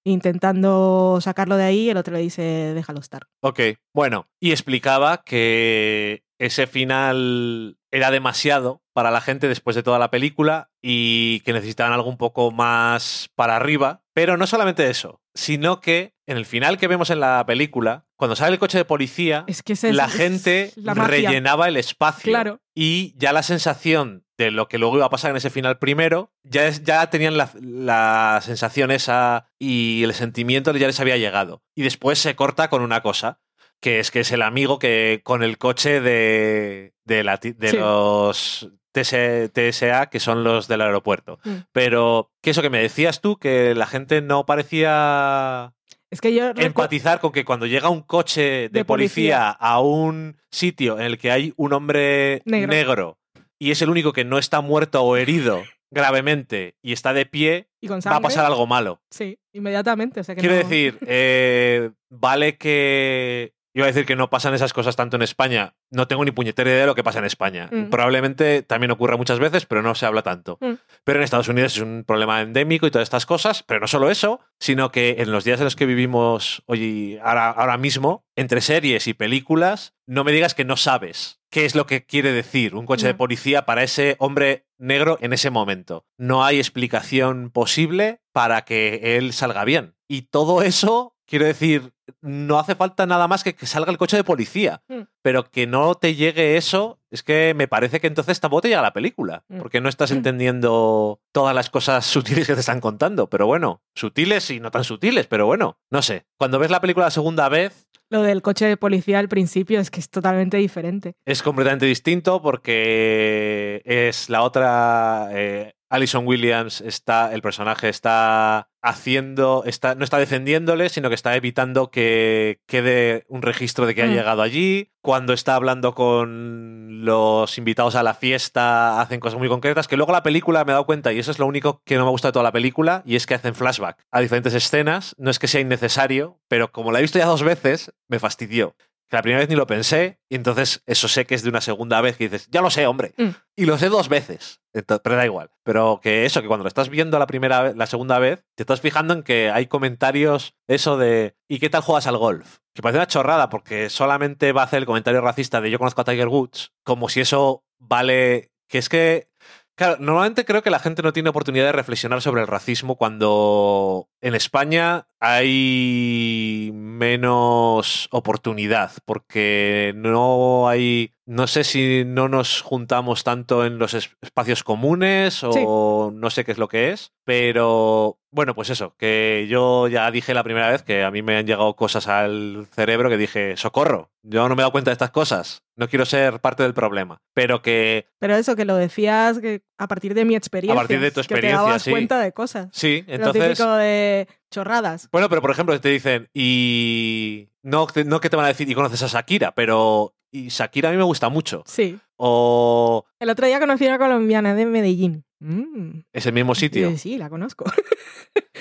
[SPEAKER 2] intentando sacarlo de ahí y el otro le dice, déjalo estar.
[SPEAKER 1] Ok, bueno, y explicaba que ese final era demasiado para la gente después de toda la película y que necesitaban algo un poco más para arriba. Pero no solamente eso, sino que en el final que vemos en la película, cuando sale el coche de policía,
[SPEAKER 2] Es que ese es-
[SPEAKER 1] la
[SPEAKER 2] es
[SPEAKER 1] gente
[SPEAKER 2] la
[SPEAKER 1] rellenaba el espacio.
[SPEAKER 2] Claro.
[SPEAKER 1] Y ya la sensación de lo que luego iba a pasar en ese final primero, ya, es, ya tenían la, la sensación esa y el sentimiento ya les había llegado. Y después se corta con una cosa, que es que es el amigo que con el coche de, de, la de
[SPEAKER 2] Sí.
[SPEAKER 1] los TSA, que son los del aeropuerto.
[SPEAKER 2] Mm.
[SPEAKER 1] Pero, que eso que me decías tú, que la gente no parecía
[SPEAKER 2] Es que yo
[SPEAKER 1] empatizar con que cuando llega un coche de,
[SPEAKER 2] De
[SPEAKER 1] policía,
[SPEAKER 2] policía.
[SPEAKER 1] a un sitio en el que hay un hombre negro.
[SPEAKER 2] Negro.
[SPEAKER 1] y es el único que no está muerto o herido gravemente y está de pie,
[SPEAKER 2] y con
[SPEAKER 1] va a pasar algo malo.
[SPEAKER 2] Sí, inmediatamente. O sea que
[SPEAKER 1] Quiero
[SPEAKER 2] no-
[SPEAKER 1] decir, eh, vale que... Iba a decir que no pasan esas cosas tanto en España. No tengo ni puñetera idea de lo que pasa en España.
[SPEAKER 2] Mm.
[SPEAKER 1] Probablemente también ocurra muchas veces, pero no se habla tanto.
[SPEAKER 2] Mm.
[SPEAKER 1] Pero en Estados Unidos es un problema endémico y todas estas cosas. Pero no solo eso, sino que en los días en los que vivimos hoy, ahora, ahora mismo, entre series y películas, no me digas que no sabes qué es lo que quiere decir un coche de
[SPEAKER 2] No.
[SPEAKER 1] policía para ese hombre negro en ese momento. No hay explicación posible para que él salga bien. Y todo eso, quiero decir, no hace falta nada más que que salga el coche de policía.
[SPEAKER 2] Mm.
[SPEAKER 1] Pero que no te llegue eso, es que me parece que entonces tampoco te llega la película.
[SPEAKER 2] Mm.
[SPEAKER 1] Porque no estás entendiendo todas las cosas sutiles que te están contando. Pero bueno, sutiles y no tan sutiles, pero bueno, no sé. Cuando ves la película la segunda vez,
[SPEAKER 2] Lo del coche de policía al principio es que es totalmente diferente.
[SPEAKER 1] es completamente distinto porque es la otra. eh, Alison Williams está. El personaje está haciendo. Está, no está defendiéndole, sino que está evitando que quede un registro de que ha
[SPEAKER 2] Mm.
[SPEAKER 1] llegado allí. Cuando está hablando con los invitados a la fiesta, hacen cosas muy concretas. Que luego la película me he dado cuenta, y eso es lo único que no me gusta de toda la película, y es que hacen flashback a diferentes escenas. No es que sea innecesario, pero como la he visto ya dos veces, me fastidió. Que la primera vez ni lo pensé, y entonces eso sé que es de una segunda vez que dices, ya lo sé, hombre.
[SPEAKER 2] Mm.
[SPEAKER 1] Y lo sé dos veces. Pero da igual. Pero que eso, que cuando lo estás viendo la primera la segunda vez, te estás fijando en que hay comentarios, eso de ¿y qué tal juegas al golf? Que parece una chorrada, porque solamente va a hacer el comentario racista de yo conozco a Tiger Woods, como si eso vale. Que es que. Claro, normalmente creo que la gente no tiene oportunidad de reflexionar sobre el racismo cuando en España hay menos oportunidad, porque no hay, no sé si no nos juntamos tanto en los es- espacios comunes o no sé qué es lo que es, pero bueno, pues eso, que yo ya dije la primera vez que a mí me han llegado cosas al cerebro que dije, socorro, yo no me he dado cuenta de estas cosas, no quiero ser parte del problema, pero que
[SPEAKER 2] Pero eso que lo decías que a partir de mi experiencia.
[SPEAKER 1] A partir de tu
[SPEAKER 2] Que te
[SPEAKER 1] experiencia,
[SPEAKER 2] dabas
[SPEAKER 1] sí.
[SPEAKER 2] cuenta de cosas.
[SPEAKER 1] sí,
[SPEAKER 2] Lo
[SPEAKER 1] entonces...
[SPEAKER 2] típico de chorradas.
[SPEAKER 1] Bueno, pero por ejemplo, te dicen, y no, no que te van a decir, y conoces a Shakira, pero y Shakira a mí me gusta mucho.
[SPEAKER 2] Sí.
[SPEAKER 1] O
[SPEAKER 2] El otro día conocí a una colombiana de Medellín. Mm.
[SPEAKER 1] es el mismo sitio.
[SPEAKER 2] Sí, sí, la conozco.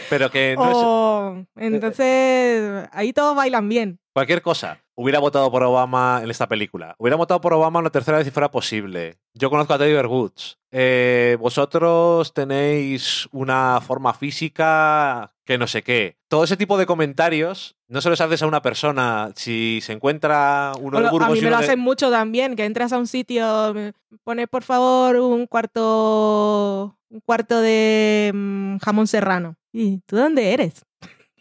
[SPEAKER 1] Pero que no es
[SPEAKER 2] O, entonces, ahí todos bailan bien.
[SPEAKER 1] Cualquier cosa. Hubiera votado por Obama en esta película. Hubiera votado por Obama una tercera vez si fuera posible. Yo conozco a Tiger Woods. Eh, vosotros tenéis una forma física que no sé qué. Todo ese tipo de comentarios no se los haces a una persona. Si se encuentra uno
[SPEAKER 2] O
[SPEAKER 1] de
[SPEAKER 2] lo- a
[SPEAKER 1] Burgos
[SPEAKER 2] mí me lo
[SPEAKER 1] de-
[SPEAKER 2] hacen mucho también, que entras a un sitio, me pone por favor un cuarto, un cuarto de mm, jamón serrano. ¿Y tú dónde eres?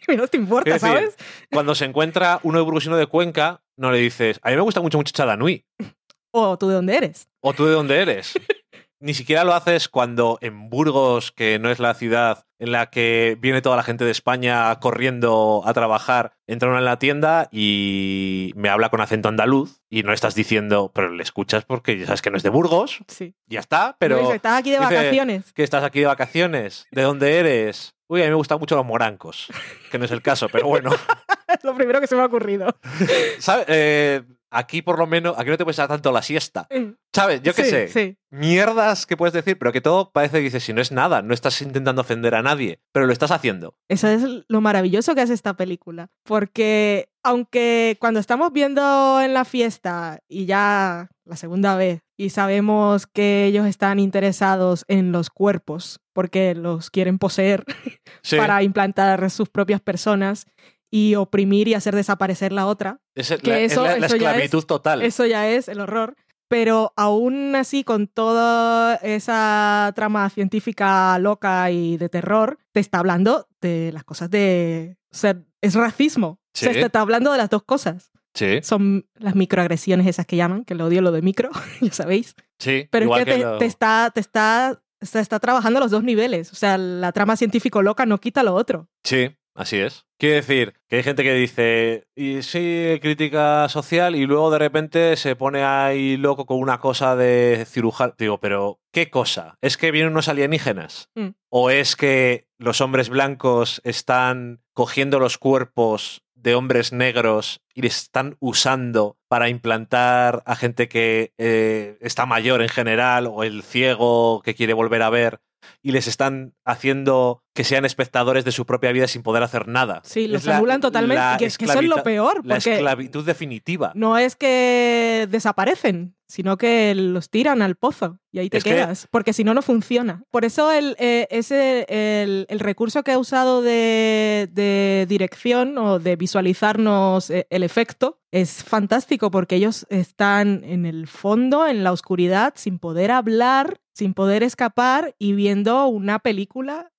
[SPEAKER 2] no te importa,
[SPEAKER 1] decir,
[SPEAKER 2] ¿sabes?
[SPEAKER 1] Cuando se encuentra uno de Burgos y uno de Cuenca, no le dices, a mí me gusta mucho muchacha Danui.
[SPEAKER 2] O tú de dónde eres.
[SPEAKER 1] ¿O tú de dónde eres? Ni siquiera lo haces cuando en Burgos, que no es la ciudad en la que viene toda la gente de España corriendo a trabajar, entra uno en la tienda y me habla con acento andaluz y no estás diciendo, pero le escuchas porque ya sabes que no es de Burgos,
[SPEAKER 2] Sí.
[SPEAKER 1] ya está,
[SPEAKER 2] Pero
[SPEAKER 1] pero
[SPEAKER 2] estás aquí de vacaciones.
[SPEAKER 1] que estás aquí de vacaciones, ¿de dónde eres? Uy, a mí me gustan mucho los morancos, que no es el caso, pero bueno.
[SPEAKER 2] Es lo primero que se me ha ocurrido.
[SPEAKER 1] ¿Sabes? Eh, aquí por lo menos, aquí no te puedes dar tanto la siesta. ¿Sabes? Yo qué
[SPEAKER 2] Sí,
[SPEAKER 1] sé.
[SPEAKER 2] Sí.
[SPEAKER 1] Mierdas que puedes decir, pero que todo parece que dices, si no es nada, no estás intentando ofender a nadie, pero lo estás haciendo.
[SPEAKER 2] Eso es lo maravilloso que hace esta película. Porque aunque cuando estamos viendo en la fiesta y ya la segunda vez y sabemos que ellos están interesados en los cuerpos porque los quieren poseer
[SPEAKER 1] Sí,
[SPEAKER 2] para implantar sus propias personas y oprimir y hacer desaparecer la otra,
[SPEAKER 1] es,
[SPEAKER 2] que
[SPEAKER 1] la, es
[SPEAKER 2] eso-
[SPEAKER 1] la- la
[SPEAKER 2] eso ya
[SPEAKER 1] esclavitud total.
[SPEAKER 2] eso ya es el horror. pero aún así, con toda esa trama científica loca y de terror, te está hablando de las cosas de... O sea, es racismo.
[SPEAKER 1] Sí.
[SPEAKER 2] O sea, te está hablando de las dos cosas.
[SPEAKER 1] Sí,
[SPEAKER 2] Son las microagresiones esas que llaman, que lo odio lo de micro, ya sabéis.
[SPEAKER 1] sí.
[SPEAKER 2] Pero
[SPEAKER 1] igual
[SPEAKER 2] es que, te,
[SPEAKER 1] lo-
[SPEAKER 2] te está, te está, está, está trabajando los dos niveles. O sea, la trama científico loca no quita lo otro.
[SPEAKER 1] Sí, así es. Quiere decir que hay gente que dice, y sí, crítica social, y luego de repente se pone ahí loco con una cosa de cirujano. Digo, pero ¿qué cosa? ¿Es que vienen unos alienígenas?
[SPEAKER 2] Mm.
[SPEAKER 1] ¿O es que los hombres blancos están cogiendo los cuerpos de hombres negros y les están usando para implantar a gente que eh, está mayor en general o el ciego que quiere volver a ver y les están haciendo que sean espectadores de su propia vida sin poder hacer nada.
[SPEAKER 2] Sí, los anulan totalmente.
[SPEAKER 1] la
[SPEAKER 2] que, que eso es lo peor,
[SPEAKER 1] La esclavitud definitiva.
[SPEAKER 2] no es que desaparecen, sino que los tiran al pozo y ahí te
[SPEAKER 1] Es que-
[SPEAKER 2] quedas, porque si no, no funciona. Por eso el, eh, ese, el, el recurso que he usado de, de dirección o de visualizarnos eh, el efecto es fantástico, porque ellos están en el fondo, en la oscuridad, sin poder hablar, sin poder escapar y viendo una película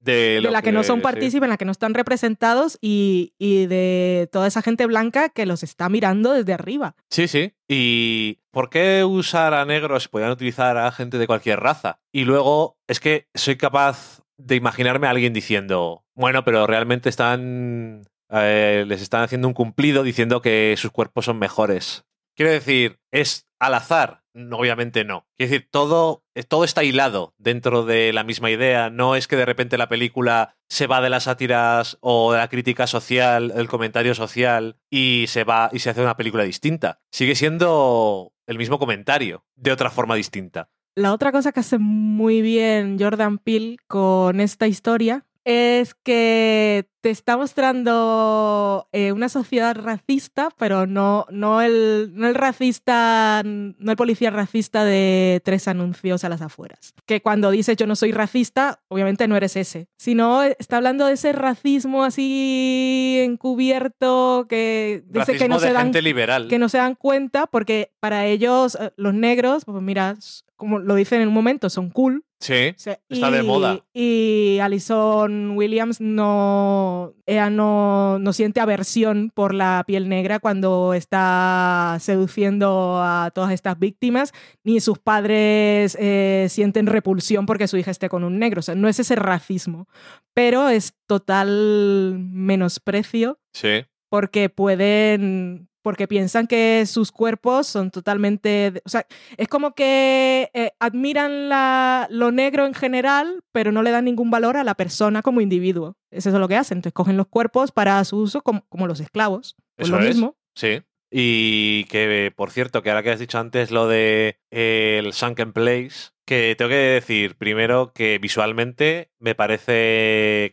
[SPEAKER 1] De,
[SPEAKER 2] la que no son
[SPEAKER 1] sí.
[SPEAKER 2] partícipes, en la que no están representados y, y de toda esa gente blanca que los está mirando desde arriba.
[SPEAKER 1] Sí, sí. ¿Y por qué usar a negros? Podrían utilizar a gente de cualquier raza. Y luego es que soy capaz de imaginarme a alguien diciendo, bueno, pero realmente están. eh, les están haciendo un cumplido diciendo que sus cuerpos son mejores. Quiero decir, ¿es al azar? Obviamente no. Quiero decir, todo, eh, todo está hilado dentro de la misma idea. No es que de repente la película se va de las sátiras o de la crítica social, el comentario social y se va y se hace una película distinta. Sigue siendo el mismo comentario, de otra forma distinta.
[SPEAKER 2] La otra cosa que hace muy bien Jordan Peele con esta historia es que te está mostrando eh, una sociedad racista, pero no, no, el, no el racista, no el policía racista de tres anuncios a las afueras. Que cuando dices yo no soy racista, obviamente no eres ese, sino está hablando de ese racismo así encubierto que dice
[SPEAKER 1] Racismo
[SPEAKER 2] que no
[SPEAKER 1] de
[SPEAKER 2] se dan
[SPEAKER 1] gente liberal.
[SPEAKER 2] que no se dan cuenta porque para ellos eh, los negros, pues mira, como lo dicen en un momento, son cool.
[SPEAKER 1] Sí,
[SPEAKER 2] O sea,
[SPEAKER 1] Está de moda.
[SPEAKER 2] Y Alison Williams no, ella no, no siente aversión por la piel negra cuando está seduciendo a todas estas víctimas, ni sus padres eh, sienten repulsión porque su hija esté con un negro. O sea, no es ese racismo, pero es total menosprecio
[SPEAKER 1] sí.
[SPEAKER 2] porque pueden porque piensan que sus cuerpos son totalmente, o sea, es como que eh, admiran la- lo negro en general, pero no le dan ningún valor a la persona como individuo. Eso es lo que hacen, entonces cogen los cuerpos para su uso como, como los esclavos. Pues
[SPEAKER 1] Eso
[SPEAKER 2] lo
[SPEAKER 1] es.
[SPEAKER 2] mismo.
[SPEAKER 1] Sí. Y que, por cierto, que ahora que has dicho antes lo de eh, el Sunken Place, que tengo que decir primero que visualmente me parece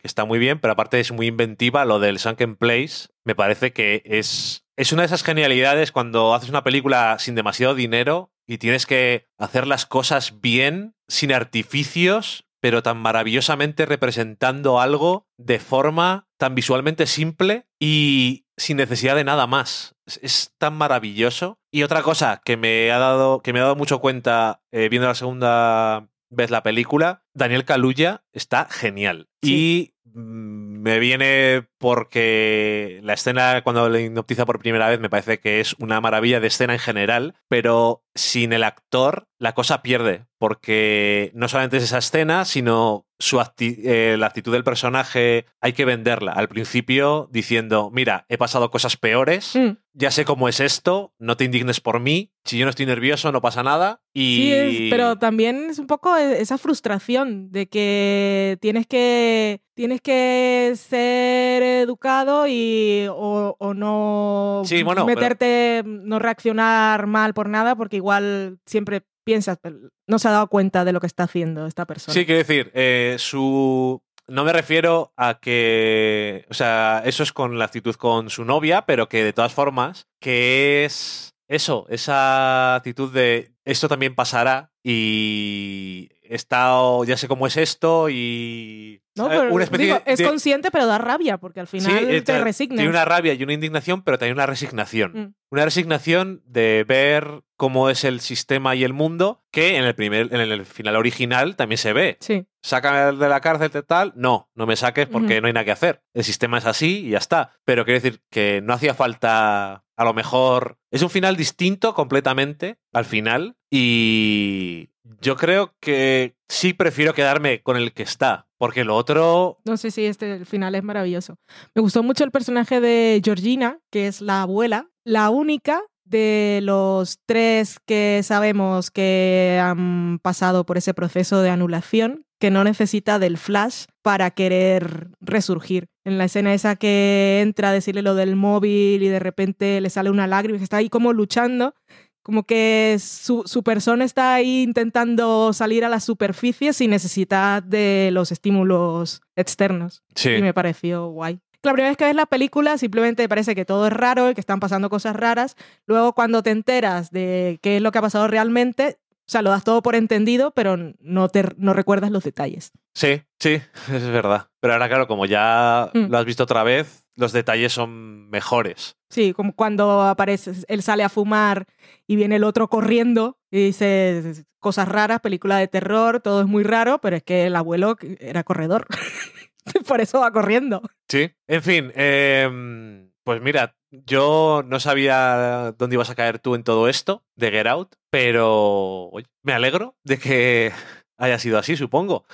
[SPEAKER 1] que está muy bien, pero aparte es muy inventiva lo del Sunken Place. Me parece que es, es una de esas genialidades cuando haces una película sin demasiado dinero y tienes que hacer las cosas bien, sin artificios, pero tan maravillosamente representando algo de forma tan visualmente simple y sin necesidad de nada más. Es, es tan maravilloso. Y otra cosa que me ha dado, que me he dado mucho cuenta eh, viendo la segunda vez la película, Daniel Kaluuya está genial. Y mm, me viene porque la escena cuando le hipnotiza por primera vez me parece que es una maravilla de escena en general, pero sin el actor la cosa pierde, porque no solamente es esa escena, sino su acti- eh, la actitud del personaje hay que venderla al principio diciendo, mira, he pasado cosas peores,
[SPEAKER 2] Mm.
[SPEAKER 1] ya sé cómo es esto, no te indignes por mí, si yo no estoy nervioso no pasa nada. Y...
[SPEAKER 2] Sí, es- pero también es un poco e- esa frustración de que tienes que tienes que ser educado y o, o no
[SPEAKER 1] Sí, bueno, pero-
[SPEAKER 2] meterte, no reaccionar mal por nada, porque igual siempre piensas, "Pero no se ha dado cuenta de lo que está haciendo esta persona.
[SPEAKER 1] Sí, quiero decir, eh, su. No me refiero a que. O sea, eso es con la actitud con su novia, pero que de todas formas, que es. Eso, esa actitud de esto también pasará y está, ya sé cómo es esto y...
[SPEAKER 2] No, pero
[SPEAKER 1] una especie
[SPEAKER 2] digo, es
[SPEAKER 1] de-
[SPEAKER 2] consciente, pero da rabia, porque al final te resignas.
[SPEAKER 1] Tiene una rabia y una indignación, pero también una resignación.
[SPEAKER 2] Mm.
[SPEAKER 1] Una resignación de ver cómo es el sistema y el mundo, que en el primer, en el final original también se ve.
[SPEAKER 2] Sí,
[SPEAKER 1] Sácame de la cárcel, tal, tal. No, no me saques porque no hay nada que hacer. El sistema es así y ya está. Pero quiero decir que no hacía falta, a lo mejor. Es un final distinto completamente al final. Y yo creo que sí prefiero quedarme con el que está. Porque lo otro.
[SPEAKER 2] no sé si este el final es maravilloso. Me gustó mucho el personaje de Georgina, que es la abuela, la única de los tres que sabemos que han pasado por ese proceso de anulación, que no necesita del flash para querer resurgir. En la escena esa que entra a decirle lo del móvil y de repente le sale una lágrima y que está ahí como luchando, como que su, su persona está ahí intentando salir a la superficie sin necesidad de los estímulos externos.
[SPEAKER 1] Sí.
[SPEAKER 2] Y me pareció guay. La primera vez que ves la película simplemente te parece que todo es raro y que están pasando cosas raras. Luego cuando te enteras de qué es lo que ha pasado realmente, o sea, lo das todo por entendido, pero no, te, no recuerdas los detalles.
[SPEAKER 1] Sí, sí, es verdad. Pero ahora, claro, como ya
[SPEAKER 2] Mm.
[SPEAKER 1] lo has visto otra vez, los detalles son mejores.
[SPEAKER 2] Sí, como cuando aparece, él sale a fumar y viene el otro corriendo y dice cosas raras, película de terror, todo es muy raro, pero es que el abuelo era corredor. Por eso va corriendo.
[SPEAKER 1] Sí. En fin, em, pues mira, yo no sabía dónde ibas a caer tú en todo esto de Get Out, pero oye, me alegro de que haya sido así, supongo.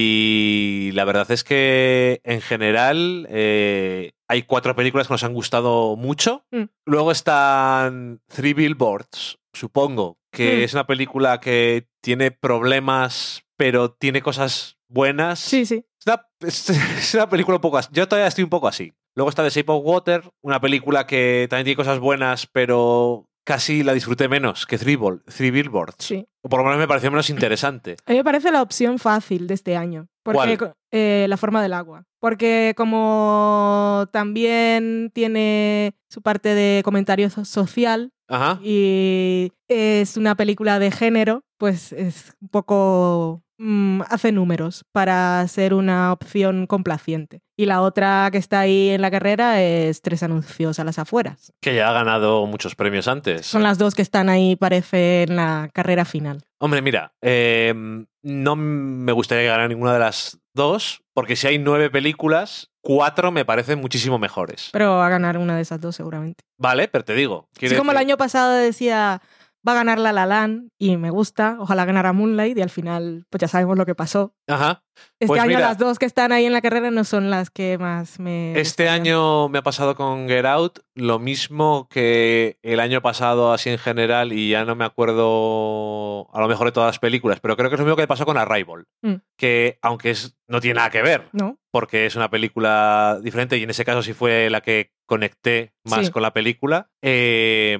[SPEAKER 1] Y la verdad es que en general eh, hay cuatro películas que nos han gustado mucho.
[SPEAKER 2] Mm.
[SPEAKER 1] Luego están Three Billboards, supongo, que
[SPEAKER 2] Mm.
[SPEAKER 1] es una película que tiene problemas, pero tiene cosas buenas.
[SPEAKER 2] Sí, sí.
[SPEAKER 1] Es una, es- una película un poco así. Yo todavía estoy un poco así. Luego está The Shape of Water, una película que también tiene cosas buenas, pero casi la disfruté menos que Three, Ball- Billboards.
[SPEAKER 2] Sí.
[SPEAKER 1] O por lo menos me pareció menos interesante.
[SPEAKER 2] A mí me parece la opción fácil de este año. Porque,
[SPEAKER 1] ¿Cuál?
[SPEAKER 2] eh, la forma del agua. Porque como también tiene su parte de comentario so- social
[SPEAKER 1] Ajá.
[SPEAKER 2] y es una película de género, pues es un poco... mm, hace números para ser una opción complaciente. Y la otra que está ahí en la carrera es Tres anuncios a las afueras.
[SPEAKER 1] Que ya ha ganado muchos premios antes.
[SPEAKER 2] Son las dos que están ahí, parece, en la carrera final.
[SPEAKER 1] Hombre, mira, eh, no me gustaría que ganara ninguna de las dos, porque si hay nueve películas, cuatro me parecen muchísimo mejores.
[SPEAKER 2] Pero va a ganar una de esas dos seguramente.
[SPEAKER 1] Vale, pero te digo.
[SPEAKER 2] Así como el año pasado decía, va a ganar La La Land y me gusta, ojalá ganara Moonlight y al final pues ya sabemos lo que pasó.
[SPEAKER 1] Ajá.
[SPEAKER 2] Este
[SPEAKER 1] Pues
[SPEAKER 2] año
[SPEAKER 1] mira.
[SPEAKER 2] las dos que están ahí en la carrera no son las que más me...
[SPEAKER 1] Este
[SPEAKER 2] gustaron.
[SPEAKER 1] año me ha pasado con Get Out lo mismo que el año pasado así en general y ya no me acuerdo a lo mejor de todas las películas, pero creo que es lo mismo que pasó con Arrival,
[SPEAKER 2] Mm.
[SPEAKER 1] que aunque es, no tiene nada que ver,
[SPEAKER 2] ¿No?
[SPEAKER 1] porque es una película diferente y en ese caso sí fue la que conecté más
[SPEAKER 2] Sí.
[SPEAKER 1] con la película, eh,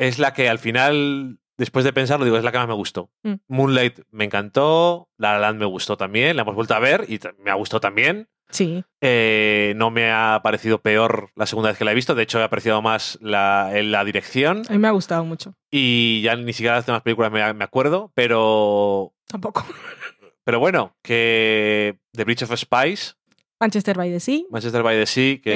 [SPEAKER 1] es la que al final, después de pensarlo, digo, es la que más me gustó.
[SPEAKER 2] Mm.
[SPEAKER 1] Moonlight me encantó, La La Land me gustó también, la hemos vuelto a ver y me ha gustado también.
[SPEAKER 2] Sí.
[SPEAKER 1] Eh, no me ha parecido peor la segunda vez que la he visto. De hecho, me ha parecido más la, en la dirección.
[SPEAKER 2] A mí me ha gustado mucho.
[SPEAKER 1] Y ya ni siquiera las demás películas me, me acuerdo. Pero,
[SPEAKER 2] Tampoco.
[SPEAKER 1] pero bueno, que The Bridge of Spies,
[SPEAKER 2] Manchester by the Sea.
[SPEAKER 1] Manchester by the Sea, que.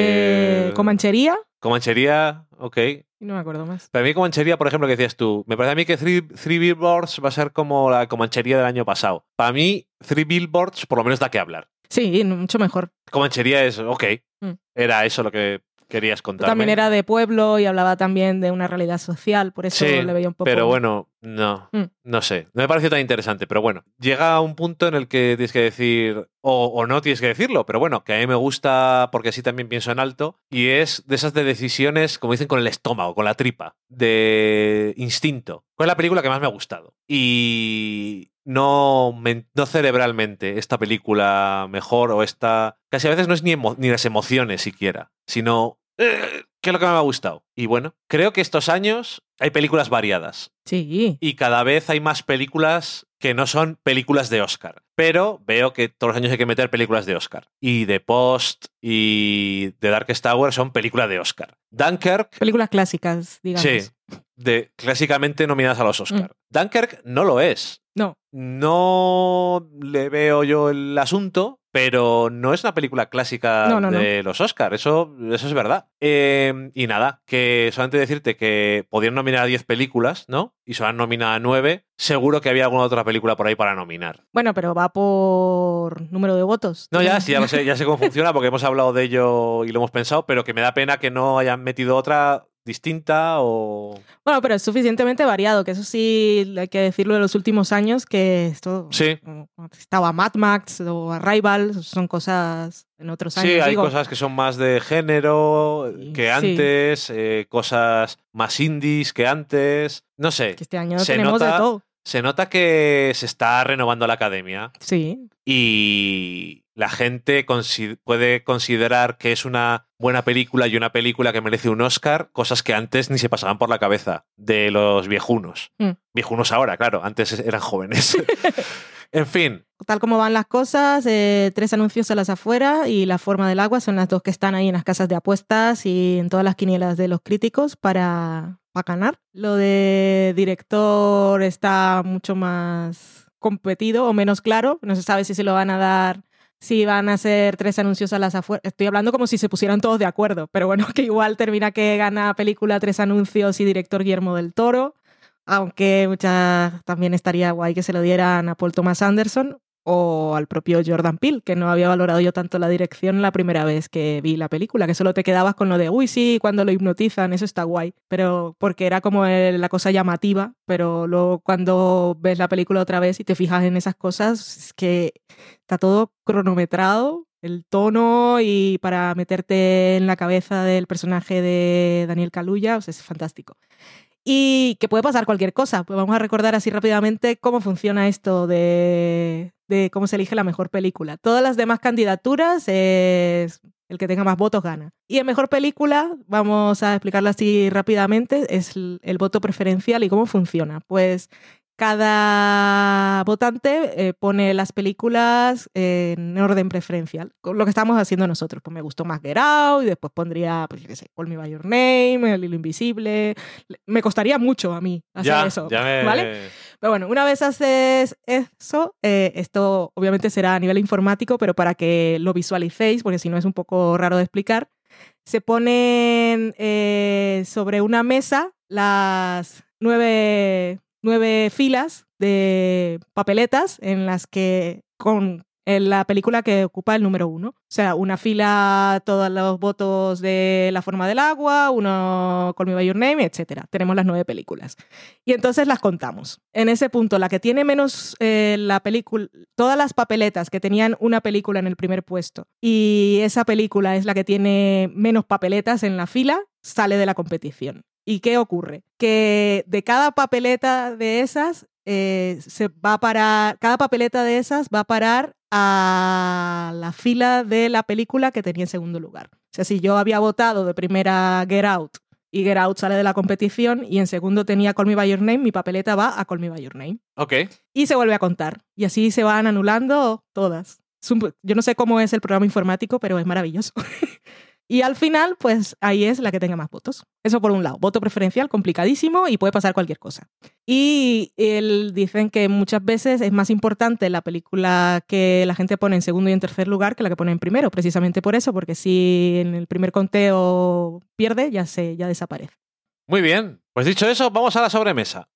[SPEAKER 2] eh, Comanchería.
[SPEAKER 1] Comanchería, ok.
[SPEAKER 2] Y no me acuerdo más.
[SPEAKER 1] Para mí, Comanchería, por ejemplo, que decías tú, me parece a mí que Three, Three Billboards va a ser como la Comanchería del año pasado. Para mí, Three Billboards, por lo menos da que hablar.
[SPEAKER 2] Sí, mucho mejor.
[SPEAKER 1] Comanchería es, ok.
[SPEAKER 2] Mm.
[SPEAKER 1] Era eso lo que querías contar.
[SPEAKER 2] También era de pueblo y hablaba también de una realidad social, por eso
[SPEAKER 1] Sí,
[SPEAKER 2] le veía un poco...
[SPEAKER 1] Pero bueno, no,
[SPEAKER 2] Mm.
[SPEAKER 1] no sé. No me pareció tan interesante, pero bueno, llega un punto en el que tienes que decir, o, o no tienes que decirlo, pero bueno, que a mí me gusta porque así también pienso en alto, y es de esas de decisiones, como dicen, con el estómago, con la tripa, de instinto. ¿Cuál es la película que más me ha gustado? Y no, men- no cerebralmente esta película mejor o esta... Casi a veces no es ni, emo- ni las emociones siquiera, sino... eh, ¿Qué es lo que me ha gustado? Y bueno, creo que estos años hay películas variadas
[SPEAKER 2] Sí.
[SPEAKER 1] y cada vez hay más películas que no son películas de Oscar. Pero veo que todos los años hay que meter películas de Oscar. Y The Post y The Darkest Tower son películas de Oscar. Dunkirk,
[SPEAKER 2] Películas clásicas, digamos.
[SPEAKER 1] sí, de, clásicamente nominadas a los Oscar. Dunkirk no lo es.
[SPEAKER 2] No.
[SPEAKER 1] No le veo yo el asunto, pero no es una película clásica
[SPEAKER 2] No, no, no.
[SPEAKER 1] de los Oscars, eso, eso es verdad. Eh, y nada, que solamente decirte que podían nominar a 10 películas, ¿no? Y solo han nominado a 9. Seguro que había alguna otra película por ahí para nominar.
[SPEAKER 2] Bueno, pero va por número de votos.
[SPEAKER 1] No, ya, sí, ya, lo sé, ya sé cómo funciona porque hemos hablado de ello y lo hemos pensado, pero que me da pena que no hayan metido otra distinta o...
[SPEAKER 2] Bueno, pero es suficientemente variado, que eso sí hay que decirlo de los últimos años, que esto
[SPEAKER 1] Sí.
[SPEAKER 2] estaba Mad Max o Arrival, son cosas en otros años.
[SPEAKER 1] Sí, hay
[SPEAKER 2] digo.
[SPEAKER 1] cosas que son más de género que
[SPEAKER 2] Sí.
[SPEAKER 1] antes, eh, cosas más indies que antes. No sé.
[SPEAKER 2] que este año
[SPEAKER 1] se
[SPEAKER 2] tenemos
[SPEAKER 1] nota-
[SPEAKER 2] de todo.
[SPEAKER 1] Se nota que se está renovando la academia
[SPEAKER 2] Sí,
[SPEAKER 1] y la gente consi- puede considerar que es una buena película y una película que merece un Oscar, cosas que antes ni se pasaban por la cabeza de los viejunos.
[SPEAKER 2] Mm.
[SPEAKER 1] Viejunos ahora, claro, antes eran jóvenes. en fin,
[SPEAKER 2] tal como van las cosas, eh, tres anuncios a las afueras y La forma del agua son las dos que están ahí en las casas de apuestas y en todas las quinielas de los críticos para, para ganar. Lo de director está mucho más competido o menos claro. No se sabe si se lo van a dar, si van a hacer tres anuncios a las afueras. Estoy hablando como si se pusieran todos de acuerdo, pero bueno, que igual termina que gana película, tres anuncios y director Guillermo del Toro. Aunque muchas también estaría guay que se lo dieran a Paul Thomas Anderson o al propio Jordan Peele, que no había valorado yo tanto la dirección la primera vez que vi la película, que solo te quedabas con lo de, uy, sí, cuando lo hipnotizan, eso está guay, pero porque era como la cosa llamativa, pero luego cuando ves la película otra vez y te fijas en esas cosas, es que está todo cronometrado, el tono y para meterte en la cabeza del personaje de Daniel Kaluuya, o sea, es fantástico. Y que puede pasar cualquier cosa. Pues vamos a recordar así rápidamente cómo funciona esto de, de cómo se elige la mejor película. Todas las demás candidaturas es el que tenga más votos gana. Y en mejor película, vamos a explicarla así rápidamente, es el, el voto preferencial y cómo funciona. Pues cada votante eh, pone las películas en orden preferencial, con lo que estamos haciendo nosotros. Pues me gustó más Get Out y después pondría, pues yo qué sé, Call Me By Your Name, El Hilo Invisible. Me costaría mucho a mí hacer
[SPEAKER 1] ya,
[SPEAKER 2] eso,
[SPEAKER 1] ya me...
[SPEAKER 2] ¿vale? Pero bueno, una vez haces eso, eh, esto obviamente será a nivel informático, pero para que lo visualicéis, porque si no es un poco raro de explicar, se ponen eh, sobre una mesa las nueve, nueve filas de papeletas en las que con la película que ocupa el número uno. O sea, una fila, todos los votos de La forma del agua, uno Call Me By Your Name, etc. Tenemos las nueve películas. Y entonces las contamos. En ese punto, la que tiene menos eh, la película, todas las papeletas que tenían una película en el primer puesto y esa película es la que tiene menos papeletas en la fila, sale de la competición. ¿Y qué ocurre? Que de cada papeleta de esas eh, se va a parar, cada papeleta de esas va a parar a la fila de la película que tenía en segundo lugar. O sea, si yo había votado de primera Get Out y Get Out sale de la competición y en segundo tenía Call Me By Your Name, mi papeleta va a Call Me By Your Name.
[SPEAKER 1] Ok.
[SPEAKER 2] Y se vuelve a contar. Y así se van anulando todas. Un- Yo no sé cómo es el programa informático, pero es maravilloso. y al final, pues ahí es la que tenga más votos. Eso por un lado. Voto preferencial, complicadísimo y puede pasar cualquier cosa. Y él, dicen que muchas veces es más importante la película que la gente pone en segundo y en tercer lugar que la que pone en primero, precisamente por eso, porque si en el primer conteo pierde, ya se ya desaparece.
[SPEAKER 1] Muy bien. Pues dicho eso, vamos a la sobremesa.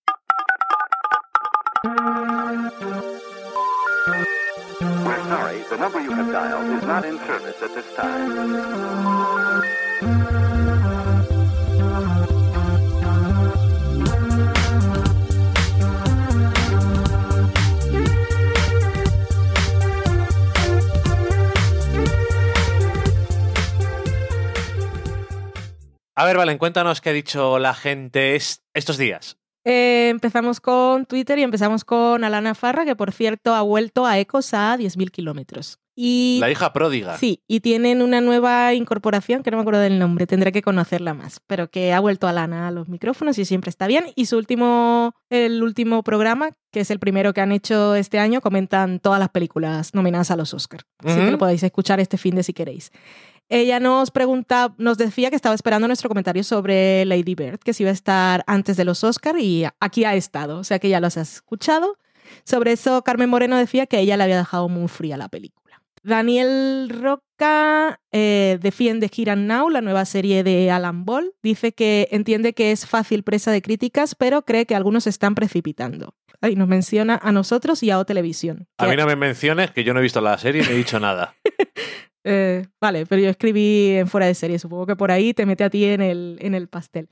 [SPEAKER 3] Sorry, the number you have dialed is not in service at this time.
[SPEAKER 1] A ver, Valen, cuéntanos qué ha dicho la gente es- estos días.
[SPEAKER 2] Eh, empezamos con Twitter y empezamos con Alana Farra, que por cierto ha vuelto a Ecos a 10.000 kilómetros. Y
[SPEAKER 1] La hija pródiga.
[SPEAKER 2] sí, y tienen una nueva incorporación, que no me acuerdo del nombre, tendré que conocerla más, pero que ha vuelto Alana a los micrófonos y siempre está bien. Y su último, el último programa, que es el primero que han hecho este año, comentan todas las películas nominadas a los Oscars. Así que lo podéis escuchar este fin de si queréis. Ella nos pregunta, nos decía que estaba esperando nuestro comentario sobre Lady Bird, que si iba a estar antes de los Oscar y aquí ha estado, o sea que ya los has escuchado. Sobre eso, Carmen Moreno decía que ella le había dejado muy fría la película. Daniel Roca eh, defiende Here and Now, la nueva serie de Alan Ball. Dice que entiende que es fácil presa de críticas, pero cree que algunos se están precipitando. Ahí nos menciona a nosotros y a O Televisión.
[SPEAKER 1] A mí no me menciones que yo no he visto la serie ni he dicho nada.
[SPEAKER 2] Eh, vale, pero yo escribí en fuera de serie. Supongo que por ahí te mete a ti en el, en el pastel.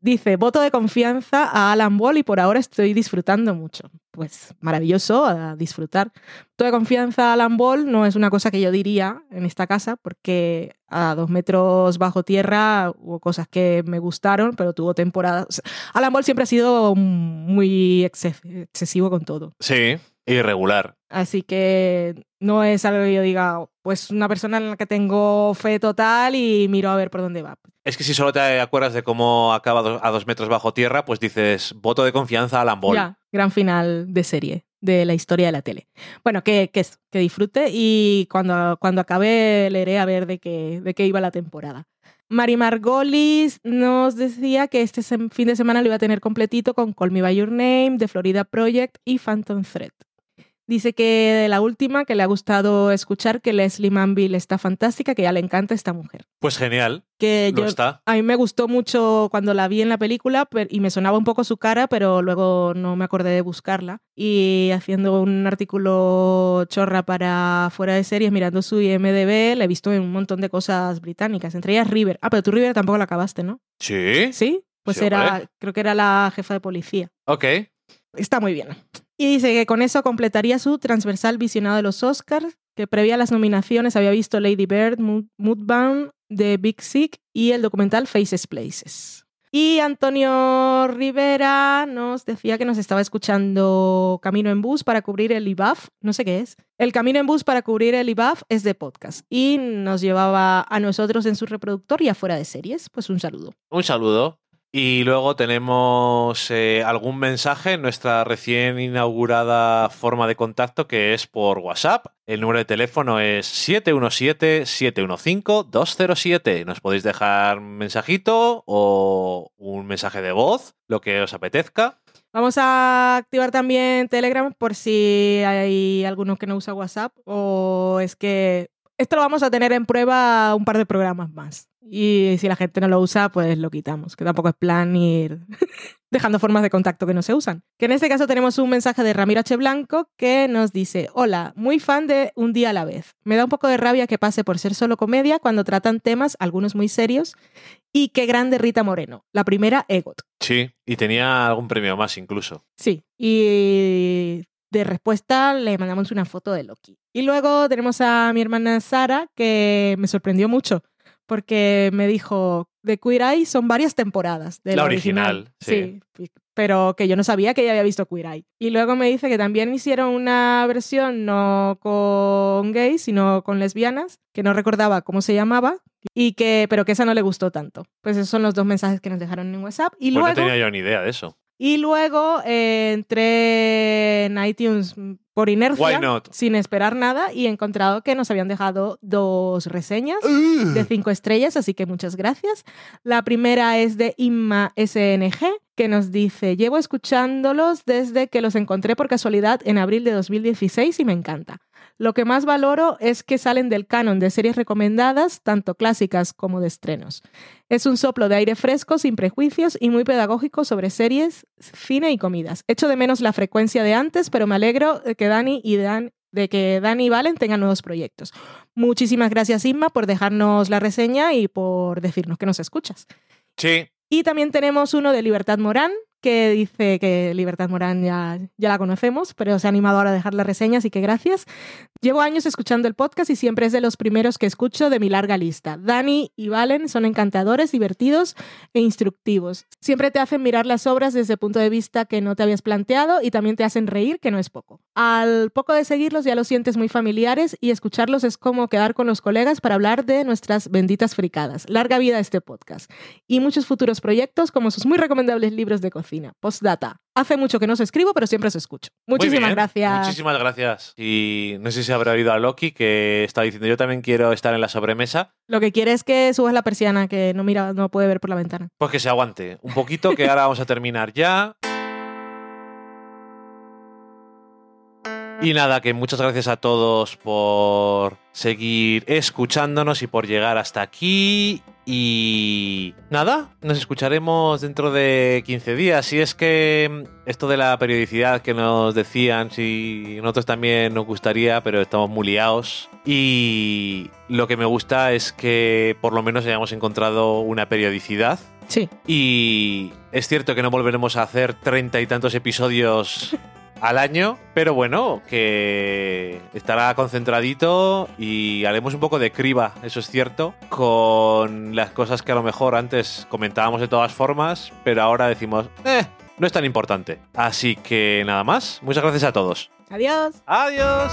[SPEAKER 2] Dice, voto de confianza a Alan Ball y por ahora estoy disfrutando mucho. Pues maravilloso, a disfrutar. Voto de confianza a Alan Ball no es una cosa que yo diría en esta casa, porque a dos metros bajo tierra hubo cosas que me gustaron, pero tuvo temporadas. Alan Ball siempre ha sido muy exces- excesivo con todo.
[SPEAKER 1] Sí, irregular.
[SPEAKER 2] Así que no es algo que yo diga, pues una persona en la que tengo fe total y miro a ver por dónde va.
[SPEAKER 1] Es que si solo te acuerdas de cómo acaba a dos metros bajo tierra, pues dices voto de confianza a Alan Ball.
[SPEAKER 2] Ya, gran final de serie de la historia de la tele. Bueno, que, que, que disfrute y cuando, cuando acabe leeré a ver de qué, de qué iba la temporada. Mari Margolis nos decía que este fin de semana lo iba a tener completito con Call Me By Your Name, The Florida Project y Phantom Thread. Dice que de la última, que le ha gustado escuchar que Leslie Manville está fantástica, que ya le encanta esta mujer.
[SPEAKER 1] Pues genial,
[SPEAKER 2] Que
[SPEAKER 1] lo
[SPEAKER 2] yo,
[SPEAKER 1] está.
[SPEAKER 2] a mí me gustó mucho cuando la vi en la película y me sonaba un poco su cara, pero luego no me acordé de buscarla. Y haciendo un artículo chorra para fuera de series, mirando su IMDB, la he visto en un montón de cosas británicas, entre ellas River. Ah, pero tú River tampoco la acabaste, ¿no?
[SPEAKER 1] Sí.
[SPEAKER 2] Sí, pues
[SPEAKER 1] Sí,
[SPEAKER 2] era, creo que era la jefa de policía.
[SPEAKER 1] Ok.
[SPEAKER 2] Está muy bien. Y dice que con eso completaría su transversal visionado de los Oscars, que previa a las nominaciones había visto Lady Bird, Mood- Moodbound, The Big Sick y el documental Faces Places. Y Antonio Rivera nos decía que nos estaba escuchando Camino en Bus para cubrir el IBAF. No sé qué es. El Camino en Bus para cubrir el IBAF es de podcast. Y nos llevaba a nosotros en su reproductor y afuera de series. Pues un saludo.
[SPEAKER 1] Un saludo. Y luego tenemos eh, algún mensaje en nuestra recién inaugurada forma de contacto que es por WhatsApp. El número de teléfono es 717-715-207. Nos podéis dejar un mensajito o un mensaje de voz, lo que os apetezca.
[SPEAKER 2] Vamos a activar también Telegram por si hay alguno que no usa WhatsApp o es que esto lo vamos a tener en prueba un par de programas más. Y si la gente no lo usa, pues lo quitamos, que tampoco es plan ir dejando formas de contacto que no se usan. Que en este caso tenemos un mensaje de Ramiro H. Blanco que nos dice, hola, muy fan de Un día a la vez. Me da un poco de rabia que pase por ser solo comedia cuando tratan temas, algunos muy serios, y qué grande Rita Moreno. La primera, Egot.
[SPEAKER 1] Sí, y tenía algún premio más incluso.
[SPEAKER 2] Sí, y de respuesta le mandamos una foto de Loki. Y luego tenemos a mi hermana Sara, que me sorprendió mucho, porque me dijo, de Queer Eye son varias temporadas. De
[SPEAKER 1] La
[SPEAKER 2] la
[SPEAKER 1] original, sí.
[SPEAKER 2] sí. Pero que yo no sabía que ella había visto Queer Eye. Y luego me dice que también hicieron una versión no con gays, sino con lesbianas, que no recordaba cómo se llamaba, y que, pero que esa no le gustó tanto. Pues esos son los dos mensajes que nos dejaron en WhatsApp. Y
[SPEAKER 1] Pues
[SPEAKER 2] luego...
[SPEAKER 1] no tenía yo ni idea de eso.
[SPEAKER 2] Y luego eh, entré en iTunes por inercia, sin esperar nada, y he encontrado que nos habían dejado dos reseñas de cinco estrellas, así que muchas gracias. La primera es de Inma SNG, que nos dice, llevo escuchándolos desde que los encontré por casualidad en abril de 2016 y me encanta. Lo que más valoro es que salen del canon de series recomendadas, tanto clásicas como de estrenos. Es un soplo de aire fresco, sin prejuicios y muy pedagógico sobre series, cine y comidas. Echo de menos la frecuencia de antes, pero me alegro de que Dani y Dan de que Dani y Valen tengan nuevos proyectos. Muchísimas gracias, Inma, por dejarnos la reseña y por decirnos que nos escuchas.
[SPEAKER 1] Sí,
[SPEAKER 2] Y también tenemos uno de Libertad Morán, que dice que Libertad Morán ya, ya la conocemos, pero se ha animado ahora a dejar la reseña, así que gracias. Llevo años escuchando el podcast y siempre es de los primeros que escucho de mi larga lista. Dani y Valen son encantadores, divertidos e instructivos. Siempre te hacen mirar las obras desde el punto de vista que no te habías planteado y también te hacen reír, que no es poco. Al poco de seguirlos ya los sientes muy familiares y escucharlos es como quedar con los colegas para hablar de nuestras benditas fricadas. Larga vida este podcast. Y muchos futuros proyectos como sus muy recomendables libros de cocina. Postdata. Hace mucho que no os escribo, pero siempre os escucho. Muchísimas gracias.
[SPEAKER 1] Muchísimas gracias. Y no sé si habrá oído a Loki que está diciendo yo también quiero estar en la sobremesa.
[SPEAKER 2] Lo que quiere es que subas la persiana, que no mira, no puede ver por la ventana.
[SPEAKER 1] Pues que se aguante un poquito, que ahora vamos a terminar ya. Y nada, que muchas gracias a todos por seguir escuchándonos y por llegar hasta aquí. Y nada, nos escucharemos dentro de 15 días. Si es que esto de la periodicidad que nos decían, si nosotros también nos gustaría, pero estamos muy liados. Y lo que me gusta es que por lo menos hayamos encontrado una periodicidad.
[SPEAKER 2] Sí.
[SPEAKER 1] Y es cierto que no volveremos a hacer treinta y tantos episodios al año, pero bueno, que estará concentradito y haremos un poco de criba, eso es cierto, con las cosas que a lo mejor antes comentábamos de todas formas, pero ahora decimos, eh, no es tan importante. Así que nada más, muchas gracias a todos.
[SPEAKER 2] Adiós.
[SPEAKER 1] Adiós.